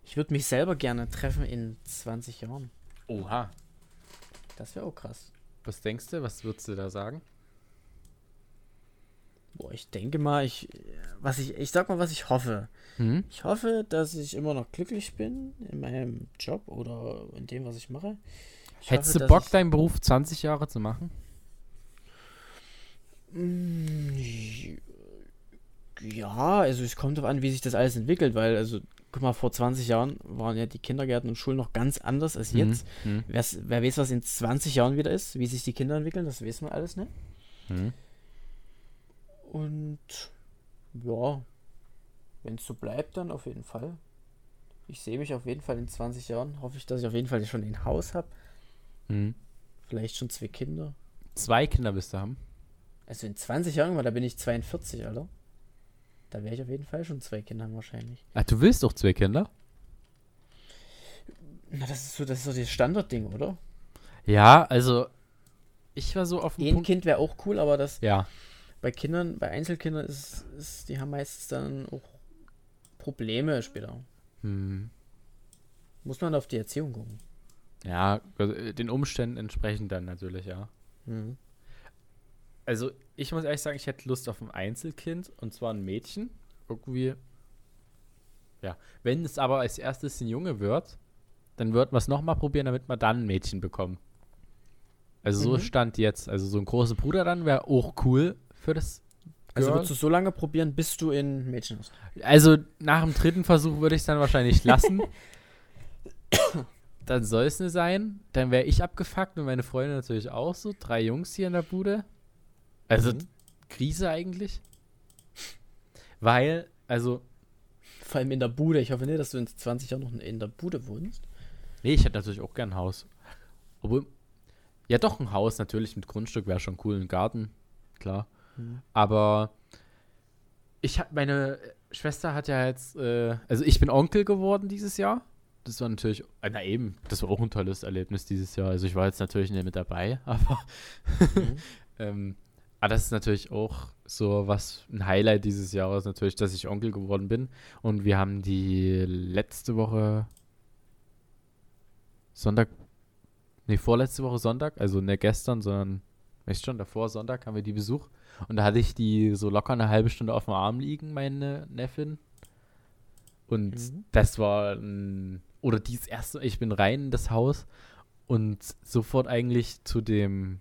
Ich würde mich selber gerne treffen in 20 Jahren. Oha. Das wäre auch krass. Was denkst du? Was würdest du da sagen? Boah, ich denke mal, ich, was ich, ich sag mal, was ich hoffe. Mhm. Ich hoffe, dass ich immer noch glücklich bin in meinem Job oder in dem, was ich mache. Ich Hättest hoffe, du Bock, ich- deinen Beruf 20 Jahre zu machen? Mm, Ja, also es kommt darauf an, wie sich das alles entwickelt, weil, also, guck mal, vor 20 Jahren waren ja die Kindergärten und Schulen noch ganz anders als jetzt. Mhm. Wer weiß, was in 20 Jahren wieder ist, wie sich die Kinder entwickeln, das wissen wir alles, ne? Mhm. Und ja, wenn es so bleibt, dann auf jeden Fall. Ich sehe mich auf jeden Fall in 20 Jahren. Hoffe ich, dass ich auf jeden Fall schon ein Haus habe. Mhm. Vielleicht schon zwei Kinder. Zwei Kinder wirst du haben. Also in 20 Jahren, weil da bin ich 42, Alter. Da werde ich auf jeden Fall schon zwei Kinder haben wahrscheinlich. Ach, du willst doch zwei Kinder? Na, das ist so, das ist so das Standardding, oder? Ja, also ich war so auf dem Ein Punkt. Kind wäre auch cool, aber das Ja. Bei Kindern, bei Einzelkindern ist, ist, die haben meistens dann auch Probleme später. Hm. Muss man auf die Erziehung gucken. Ja, also, äh, den Umständen entsprechend dann natürlich, ja. Mhm. Also ich muss ehrlich sagen, ich hätte Lust auf ein Einzelkind und zwar ein Mädchen. Irgendwie. Ja. Wenn es aber als erstes ein Junge wird, dann wird man es nochmal probieren, damit wir dann ein Mädchen bekommen. Also so Mhm. stand jetzt. Also so ein großer Bruder dann wäre auch cool für das. Also Girl. würdest du so lange probieren, bis du in Mädchen hast? Also nach dem dritten Versuch würde ich es dann wahrscheinlich lassen. dann soll es nicht sein. Dann wäre ich abgefuckt und meine Freunde natürlich auch so. Drei Jungs hier in der Bude. Also Mhm. Krise eigentlich. Weil, also, Vor allem in der Bude. Ich hoffe nicht, dass du in 20 Jahren noch in der Bude wohnst. nee, ich hätte natürlich auch gern ein Haus. Obwohl, ja doch, ein Haus natürlich mit Grundstück wäre schon cool. Ein Garten, klar. Mhm. Aber ich hab, meine Schwester hat ja jetzt, äh, also ich bin Onkel geworden dieses Jahr. Das war natürlich, äh, na eben, das war auch ein tolles Erlebnis dieses Jahr. Also ich war jetzt natürlich nicht mit dabei, aber, Mhm. ähm, aber das ist natürlich auch so was, ein Highlight dieses Jahres natürlich, dass ich Onkel geworden bin. Und wir haben die letzte Woche Sonntag, nee, vorletzte Woche Sonntag, also nicht gestern, sondern, weißt schon, davor Sonntag haben wir die Besuch. Und da hatte ich die so locker eine halbe Stunde auf dem Arm liegen, meine Neffin. Und Mhm. das war ein, oder dieses erste, ich bin rein in das Haus und sofort eigentlich zu dem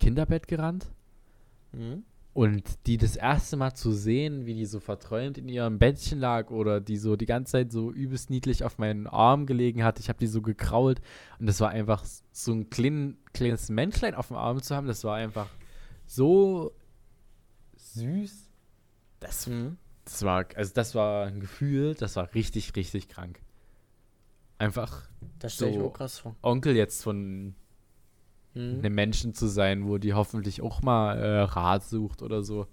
Kinderbett gerannt. Mhm. Und die das erste Mal zu sehen, wie die so verträumt in ihrem Bettchen lag oder die so die ganze Zeit so übelst niedlich auf meinen Arm gelegen hat. Ich habe die so gekrault und das war einfach so ein klein, kleines Menschlein auf dem Arm zu haben. Das war einfach so süß. Das, Mhm. das war, also das war ein Gefühl, das war richtig, richtig krank. Einfach Das stelle ich So. mir auch krass vor. Onkel jetzt von Mhm. einem Menschen zu sein, wo die hoffentlich auch mal äh, Rat sucht oder so.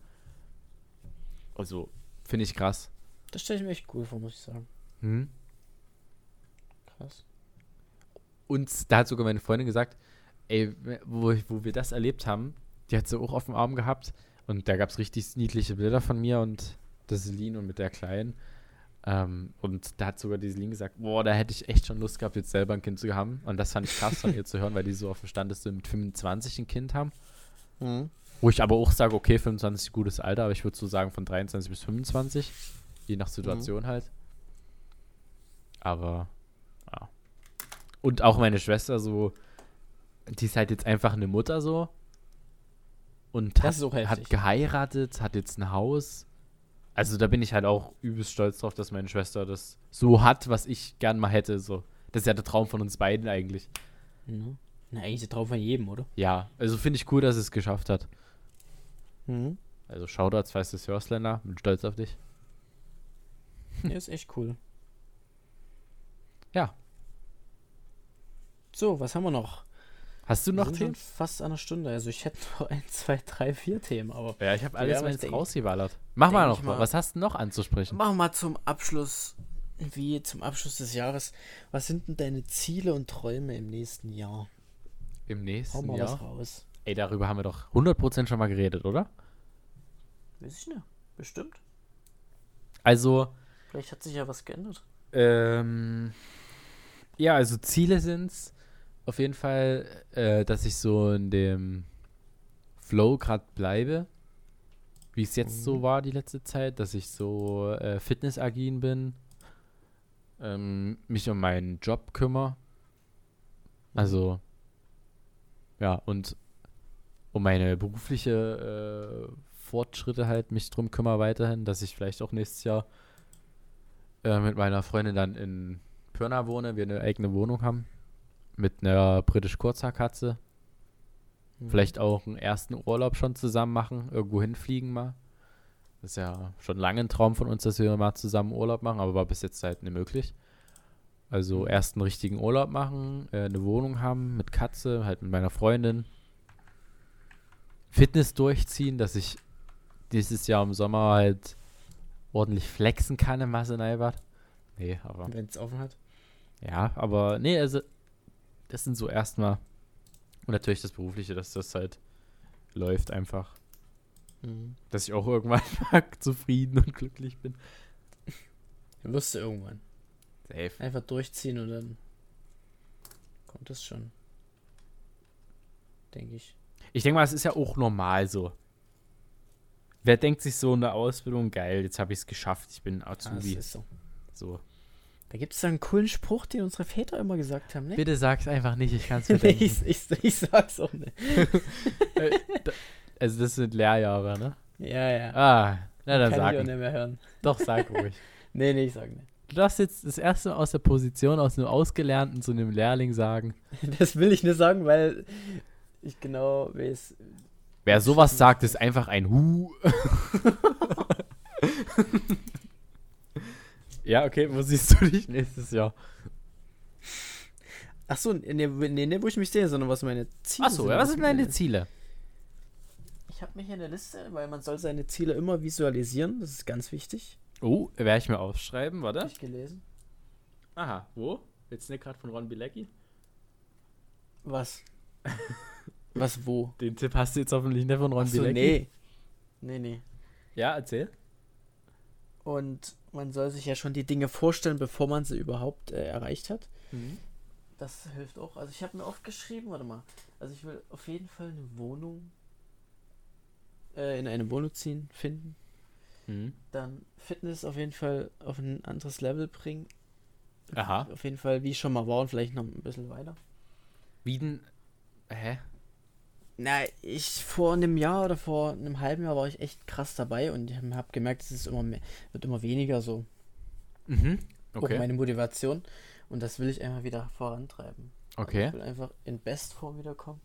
Also, finde ich krass. Das stelle ich mir echt cool vor, muss ich sagen. Hm? Krass. Und da hat sogar meine Freundin gesagt, ey, wo, wo wir das erlebt haben, die hat sie auch auf dem Arm gehabt und da gab es richtig niedliche Bilder von mir und der Celine und mit der Kleinen. Ähm, und da hat sogar die Celine gesagt, boah, da hätte ich echt schon Lust gehabt, jetzt selber ein Kind zu haben. Und das fand ich krass von ihr zu hören, weil die so auf dem Stand ist, mit 25 ein Kind haben. Mhm. Wo ich aber auch sage, okay, 25 ist ein gutes Alter, aber ich würde so sagen von 23 bis 25. Je nach Situation halt. Aber, ja. Und auch meine Schwester so, die ist halt jetzt einfach eine Mutter so. Und Das hat, hat geheiratet, hat jetzt ein Haus. Also da bin ich halt auch übelst stolz drauf, dass meine Schwester das so hat, was ich gern mal hätte. So. Das ist ja der Traum von uns beiden eigentlich. Mhm. Na, eigentlich der Traum von jedem, oder? Ja, also finde ich cool, dass es geschafft hat. Mhm. Also Shoutouts, falls du es hörst, Lennart. Bin stolz auf dich. Ja, ist echt cool. Ja. So, was haben wir noch? Hast du noch Themen? fast an einer Stunde. Also ich hätte noch ein, zwei, drei, vier Themen, aber Ja, ich habe alles mal jetzt rausgeballert. Mach mal noch mal-. Was hast du noch anzusprechen? wir mal zum Abschluss, wie zum Abschluss des Jahres. Was sind denn deine Ziele und Träume im nächsten Jahr? Im Hau nächsten mal Jahr? was raus. Ey, darüber haben wir doch 100% schon mal geredet, oder? Weiß ich nicht. Bestimmt. Also, Vielleicht hat sich ja was geändert. ähm, ja, also Ziele sind's auf jeden Fall, äh, dass ich so in dem Flow gerade bleibe, wie es jetzt so Mhm. war die letzte Zeit, dass ich so äh, fitnessagin bin, ähm, mich um meinen Job kümmere, also ja und um meine berufliche äh, Fortschritte halt mich drum kümmere weiterhin, dass ich vielleicht auch nächstes Jahr äh, mit meiner Freundin dann in Pirna wohne, wir eine eigene Wohnung haben mit einer britisch Kurzhaarkatze. Mhm. Vielleicht auch einen ersten Urlaub schon zusammen machen, irgendwo hinfliegen mal. Das ist ja schon lange ein Traum von uns, dass wir mal zusammen Urlaub machen, aber war bis jetzt halt nicht möglich. Also Mhm. erst einen richtigen Urlaub machen, äh, eine Wohnung haben mit Katze, halt mit meiner Freundin. Fitness durchziehen, dass ich dieses Jahr im Sommer halt ordentlich flexen kann im Masseneibad. Nee, aber Wenn es offen hat. ja, aber nee, also das sind so erstmal und natürlich das Berufliche, dass das halt läuft einfach, Mhm. dass ich auch irgendwann mal zufrieden und glücklich bin. Wirst du irgendwann. Safe. Einfach durchziehen und dann kommt es schon. Denke ich. Ich denke mal, es ist ja auch normal so. Wer denkt sich so in der Ausbildung, geil, jetzt habe ich es geschafft, ich bin Ah, das Azubi. ist so. so. Da gibt es einen coolen Spruch, den unsere Väter immer gesagt haben, ne? Bitte sag's einfach nicht, ich kann es ich, bedenken. ich, ich sag's auch nicht. Äh, also das sind Lehrjahre, ne? Ja, ja. Ah, na dann Kann sag. ich auch nicht mehr hören. Doch, sag ruhig. Nee, nee, ich sag nicht. Du darfst jetzt das erste Mal aus der Position, aus einem Ausgelernten zu einem Lehrling sagen, Das will ich nicht sagen, weil ich genau weiß. Wer sowas sagt, ist einfach ein Hu. Ja, okay, wo siehst du dich nächstes Jahr? Achso, nee, nee, nee, wo ich mich sehe, sondern was meine Ziele Achso, sind. ja, was sind deine meine- Ziele? Ich habe mir hier eine Liste, weil man soll seine Ziele immer visualisieren. Das ist ganz wichtig. Oh, werde ich mir aufschreiben, Hab warte. ich gelesen. Aha, wo? Jetzt nicht gerade von Ron Bilecki? Was? was wo? Den Tipp hast du jetzt hoffentlich nicht von Ron Achso, Bilecki. nee. Nee, nee. Ja, erzähl. Und man soll sich ja schon die Dinge vorstellen, bevor man sie überhaupt äh, erreicht hat. das hilft auch. Also ich habe mir oft geschrieben, warte mal. Also ich will auf jeden Fall eine Wohnung äh, in eine Wohnung ziehen, finden. Mhm. Dann Fitness auf jeden Fall auf ein anderes Level bringen. Aha. Auf jeden Fall, wie ich schon mal war und vielleicht noch ein bisschen weiter. Wie denn? Hä? Na, ich vor einem Jahr oder vor einem halben Jahr war ich echt krass dabei und habe gemerkt, es ist immer mehr, wird immer weniger so. Mhm. Auch Okay. meine Motivation. Und das will ich einfach wieder vorantreiben. Also Okay. Ich will einfach in Bestform wiederkommen.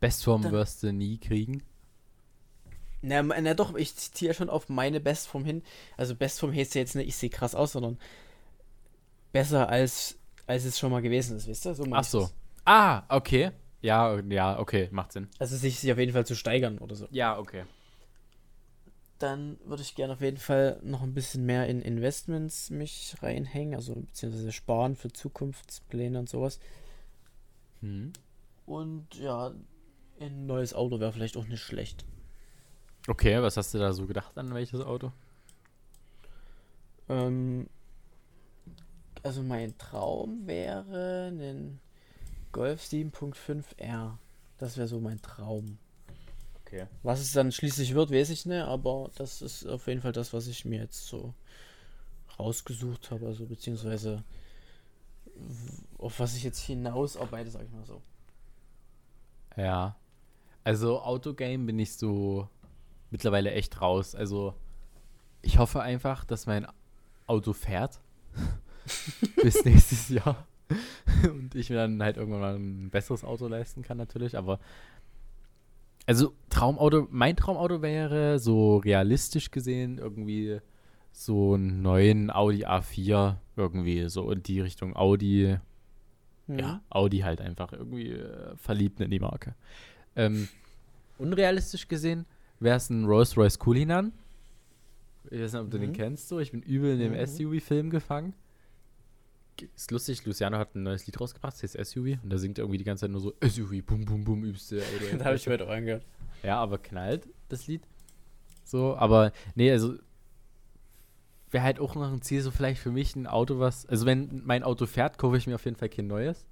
Bestform Dann- wirst du nie kriegen. Na, na doch, ich ziehe ja schon auf meine Bestform hin. Also Bestform heißt ja jetzt nicht, ich sehe krass aus, sondern besser als, als es schon mal gewesen ist, wisst ihr? So Ach so. das. Ah, okay. Ja, ja, okay, macht Sinn. Also sich, sich auf jeden Fall zu steigern oder so. Ja, okay. Dann würde ich gerne auf jeden Fall noch ein bisschen mehr in Investments mich reinhängen, also beziehungsweise sparen für Zukunftspläne und sowas. Mhm. Und ja, ein neues Auto wäre vielleicht auch nicht schlecht. Okay, was hast du da so gedacht an welches Auto? Ähm, also mein Traum wäre ein Golf 7.5 R. Das wäre so mein Traum. Okay. Was es dann schließlich wird, weiß ich nicht, aber das ist auf jeden Fall das, was ich mir jetzt so rausgesucht habe, also beziehungsweise auf was ich jetzt hinaus arbeite, sag ich mal so. Ja. Also Autogame bin ich so mittlerweile echt raus. Also ich hoffe einfach, dass mein Auto fährt bis nächstes Jahr und ich mir dann halt irgendwann mal ein besseres Auto leisten kann natürlich. Aber also Traumauto, mein Traumauto wäre so realistisch gesehen irgendwie so einen neuen Audi A4 irgendwie so in die Richtung Audi Mhm. ja, Audi halt einfach irgendwie äh, verliebt in die Marke. Ähm, unrealistisch gesehen wäre es ein Rolls-Royce Cullinan. Ich weiß nicht, ob du den Mhm. kennst, so. Ich bin übel in dem Mhm. SUV-Film gefangen. Ist lustig, Luciano hat ein neues Lied rausgebracht, das heißt SUV. Und da singt er irgendwie die ganze Zeit nur so SUV, bum, bum, bum, übste. da habe ich heute auch angehört. Ja, aber knallt das Lied. So, aber nee, also wäre halt auch noch ein Ziel, so vielleicht für mich ein Auto, was. Also, wenn mein Auto fährt, kaufe ich mir auf jeden Fall kein neues.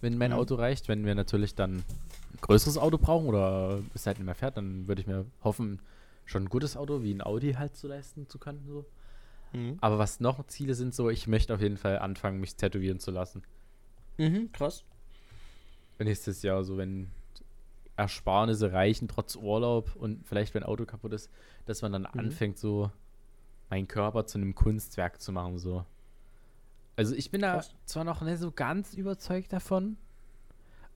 Wenn mein Mhm. Auto reicht. Wenn wir natürlich dann ein größeres Auto brauchen oder es halt nicht mehr fährt, dann würde ich mir hoffen, schon ein gutes Auto wie ein Audi halt zu leisten zu können. So. Mhm. Aber was noch Ziele sind, so, ich möchte auf jeden Fall anfangen, mich tätowieren zu lassen. Mhm, krass. nächstes Jahr, so wenn Ersparnisse reichen, trotz Urlaub und vielleicht wenn Auto kaputt ist, dass man dann Mhm. anfängt, so meinen Körper zu einem Kunstwerk zu machen, so. Also ich bin da Krass. zwar noch nicht so ganz überzeugt davon,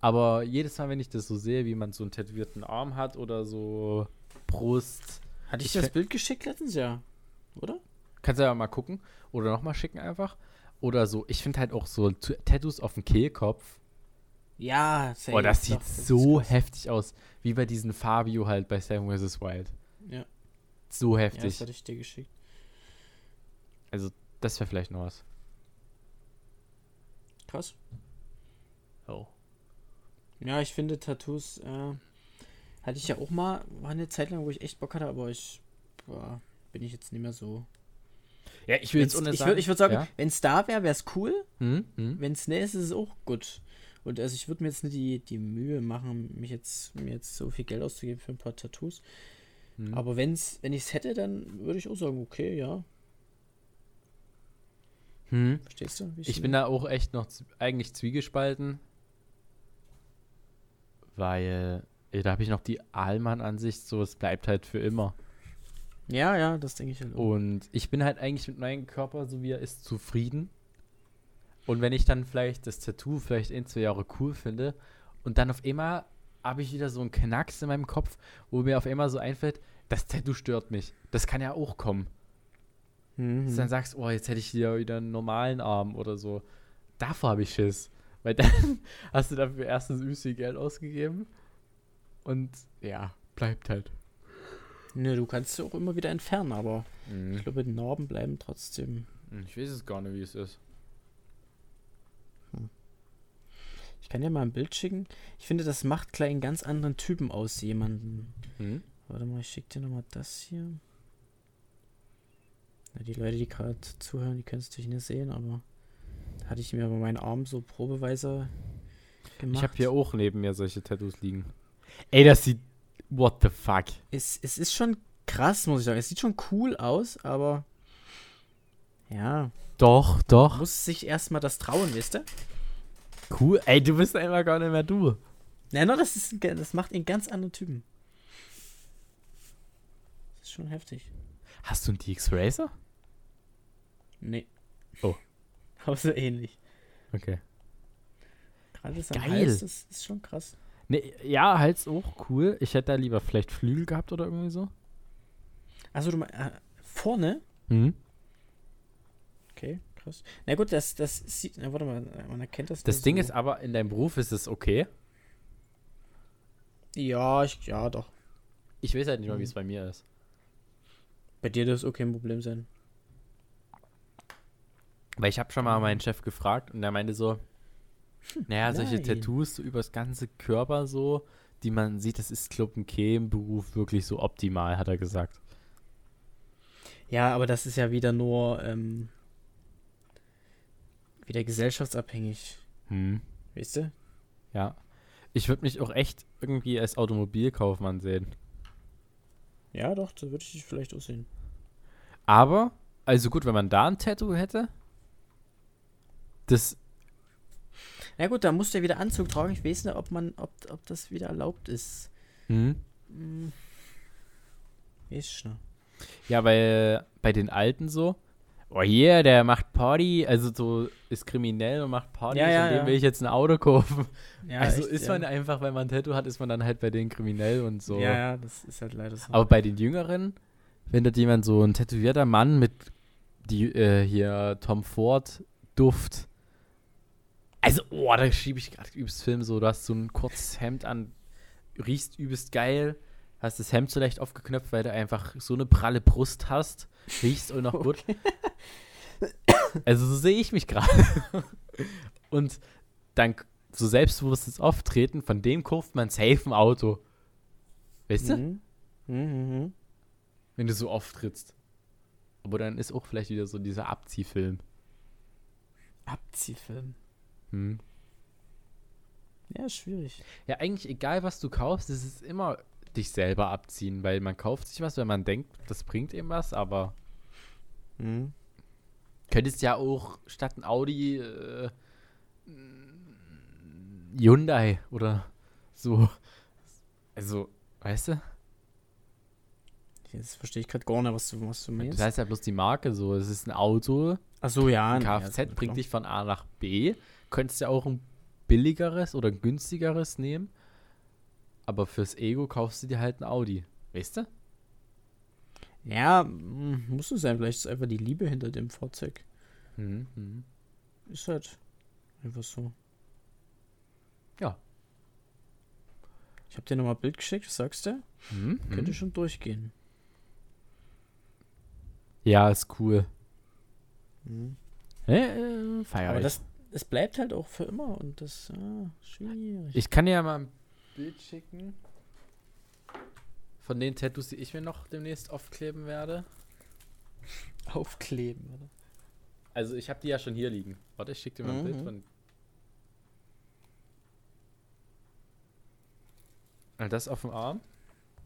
aber jedes Mal, wenn ich das so sehe, wie man so einen tätowierten Arm hat oder so Brust, Hatte ich, Ich das Bild geschickt letztens? Ja. Oder? Kannst du ja mal gucken oder nochmal schicken einfach. Oder so, ich finde halt auch so Tattoos auf dem Kehlkopf, Ja, safe. Oh, das Doch, sieht ist so krass. heftig aus, wie bei diesem Fabio halt bei Seven vs. Wild. Ja. So Ja, das heftig. hatte ich dir geschickt. also, das wäre vielleicht noch was. Krass. Oh. Ja, ich finde Tattoos, äh, hatte ich ja auch mal, war eine Zeit lang, wo ich echt Bock hatte, aber ich, boah, bin ich jetzt nicht mehr so. Ja, ich Wenn's, ich würde ich würd sagen, ja? wenn es da wäre, wäre es cool. Hm? Hm? Wenn es nicht ist, ist es auch gut. Und also ich würde mir jetzt nicht die, die Mühe machen, mich jetzt, mir jetzt so viel Geld auszugeben für ein paar Tattoos. Hm. Aber wenn's, wenn ich es hätte, dann würde ich auch sagen, okay, ja. Hm? Verstehst du? wie Ich bin da auch echt noch eigentlich zwiegespalten, weil da habe ich noch die Allmann-Ansicht, so es bleibt halt für immer. Ja, ja, das denke ich halt auch. Und ich bin halt eigentlich mit meinem Körper, so wie er ist, zufrieden. Und wenn ich dann vielleicht das Tattoo vielleicht ein, zwei Jahre cool finde und dann auf einmal habe ich wieder so einen Knacks in meinem Kopf, wo mir auf einmal so einfällt, das Tattoo stört mich. Das kann ja auch kommen. Mhm. Dass du dann sagst, oh, jetzt hätte ich hier wieder einen normalen Arm oder so. Davor habe ich Schiss. Weil dann hast du dafür erstens viel Geld ausgegeben und ja, bleibt halt. Ne, du kannst sie auch immer wieder entfernen, aber Mhm. ich glaube, die Narben bleiben trotzdem. Ich weiß es gar nicht, wie es ist. Ich kann dir mal ein Bild schicken. Ich finde, das macht gleich einen ganz anderen Typen aus, jemanden. Hm? Warte mal, ich schicke dir nochmal das hier. Ja, die Leute, die gerade zuhören, die können es natürlich nicht sehen, aber hatte ich mir über meinen Arm so probeweise gemacht. Ich habe hier auch neben mir solche Tattoos liegen. Ey, das sieht. What the fuck? Es, es ist schon krass, muss ich sagen. Es sieht schon cool aus, aber. Ja. Doch, doch. Muss sich erstmal das trauen, wisst ihr? Cool. Ey, du bist einfach gar nicht mehr du. Nein, no, das, ist, das macht ihn ganz anderen Typen. Das ist schon heftig. Hast du einen DX Racer? Nee. Oh. Aber so ähnlich. Okay. Gerade das Geil. Hals, das ist schon krass. Nee, ja, Hals auch cool. Ich hätte da lieber vielleicht Flügel gehabt oder irgendwie so. Achso, du meinst, äh, vorne? Mhm. Okay, krass. Na gut, das, das sieht, na, warte mal, man erkennt das Das Ding so. ist aber, in deinem Beruf ist es okay. Ja, ich, ja, doch. Ich weiß halt nicht mal, wie Mhm. es bei mir ist. Bei dir dürfte es okay ein Problem sein. Weil ich habe schon mal meinen Chef gefragt und der meinte so, naja, solche nein. Tattoos so übers ganze Körper so, die man sieht, das ist, ein im Beruf wirklich so optimal, hat er gesagt. Ja, aber das ist ja wieder nur, ähm, wieder gesellschaftsabhängig. Hm. Weißt du? Ja. Ich würde mich auch echt irgendwie als Automobilkaufmann sehen. Ja, doch, da würde ich dich vielleicht auch sehen. Aber, also gut, wenn man da ein Tattoo hätte, das, Na gut, da muss der wieder Anzug tragen. Ich weiß nicht, ob man, ob, ob das wieder erlaubt ist. hm. Hm. Weiß ich nicht. Ja, weil bei den Alten so, oh yeah, der macht Party, also so ist kriminell und macht Party, Ja, ja, und dem ja. will ich jetzt ein Auto kaufen. Ja, also echt, ist ja. man einfach, wenn man ein Tattoo hat, ist man dann halt bei denen kriminell und so. Ja, ja, das ist halt leider so. Aber bei den Jüngeren, wenn dort jemand so ein tätowierter Mann mit die äh, hier Tom Ford Duft. Also, oh, da schiebe ich gerade übelst Film so, du hast so ein kurzes Hemd an, riechst übelst geil, hast das Hemd so leicht aufgeknöpft, weil du einfach so eine pralle Brust hast, riechst auch noch gut. Also so sehe ich mich gerade. Und dann so selbstbewusstes Auftreten, von dem kauft man safe ein Auto. Weißt du? Mhm. Mhm, mhm. wenn du so auftrittst. Aber dann ist auch vielleicht wieder so dieser Abziehfilm. Abziehfilm. Hm. Ja, schwierig. Ja, eigentlich egal, was du kaufst, es ist immer dich selber abziehen, weil man kauft sich was, wenn man denkt, das bringt ihm was, aber Mhm. könntest ja auch statt ein Audi äh, Hyundai oder so. Also, weißt du? Jetzt verstehe ich gerade gar nicht, was du, was du meinst. Das heißt ja bloß die Marke so. Es ist ein Auto, Ach so, ja. ein ja, Kfz ist mir bringt klar. dich von A nach B. Könntest ja auch ein billigeres oder ein günstigeres nehmen. Aber fürs Ego kaufst du dir halt ein Audi. Weißt du? Ja, mm, muss es sein. Vielleicht ist einfach die Liebe hinter dem Fahrzeug. Mhm. mhm. Ist halt einfach so. Ja. Ich habe dir nochmal ein Bild geschickt, was sagst du? Mhm. Könnte schon durchgehen. Ja, ist cool. Mhm. Äh, äh, Aber das, es bleibt halt auch für immer und das ah, schwierig. Ich kann dir ja mal ein Bild schicken. Von den Tattoos, die ich mir noch demnächst aufkleben werde. aufkleben, oder? Also ich habe die ja schon hier liegen. Warte, ich schicke dir mal ein Bild Mhm. von. Ah, Das auf dem Arm.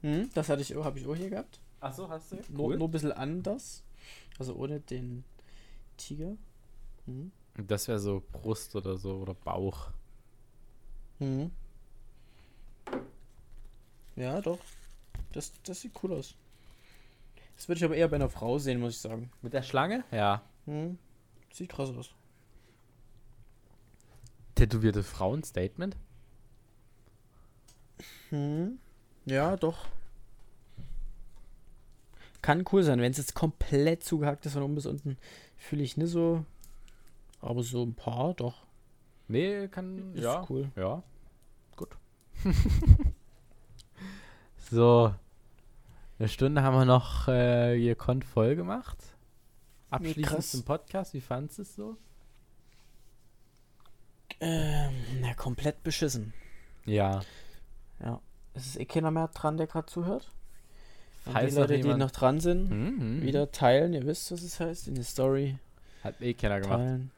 Mhm, das hatte ich, habe ich auch hier gehabt. Achso, hast du? Nur, nur ein bisschen anders. Also ohne den Tiger. Mhm. Das wäre so Brust oder so oder Bauch. Mhm. Ja, doch. Das, das sieht cool aus. Das würde ich aber eher bei einer Frau sehen, muss ich sagen. Mit der Schlange? Ja. Mhm. Sieht krass aus. Tätowierte Frauen-Statement? Mhm. Ja, doch. Kann cool sein, wenn es jetzt komplett zugehackt ist von oben bis unten, fühle ich nicht so. Aber so ein paar, doch. Nee, kann. Ist ja. cool. Ja. Gut. so. Eine Stunde haben wir noch äh, gekonnt voll gemacht. Abschließend krass. zum Podcast. Wie fandest du es so? Ähm, na, komplett beschissen. Ja. Ja. Es ist eh keiner mehr dran, der gerade zuhört. Und Falls die Leute, die noch dran sind, Mhm. wieder teilen. Ihr wisst, was es heißt. In die Story Hat eh keiner gemacht. teilen.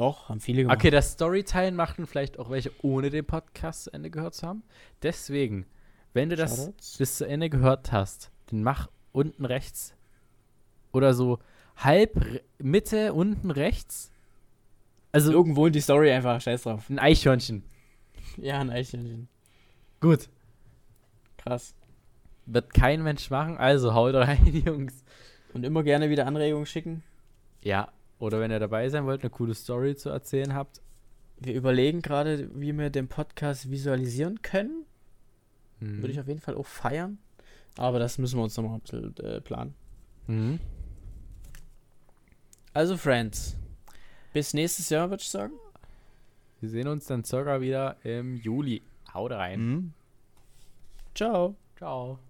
Doch, haben viele gemacht. Okay, das Storyteilen machten vielleicht auch welche, ohne den Podcast zu Ende gehört zu haben. Deswegen, wenn du das Shoutouts. bis zu Ende gehört hast, dann mach unten rechts oder so halb Mitte, unten rechts. Also Irgendwo in die Story einfach, scheiß drauf. ein Eichhörnchen. Ja, ein Eichhörnchen. Gut. Krass. Wird kein Mensch machen, also haut rein, Jungs. Und immer gerne wieder Anregungen schicken. Ja, oder wenn ihr dabei sein wollt, eine coole Story zu erzählen habt. Wir überlegen gerade, wie wir den Podcast visualisieren können. Mhm. Würde ich auf jeden Fall auch feiern. Aber das müssen wir uns nochmal ein bisschen äh, planen. Mhm. Also, Friends. Bis nächstes Jahr, würde ich sagen. Wir sehen uns dann circa wieder im Juli. Haut rein. Mhm. Ciao. Ciao.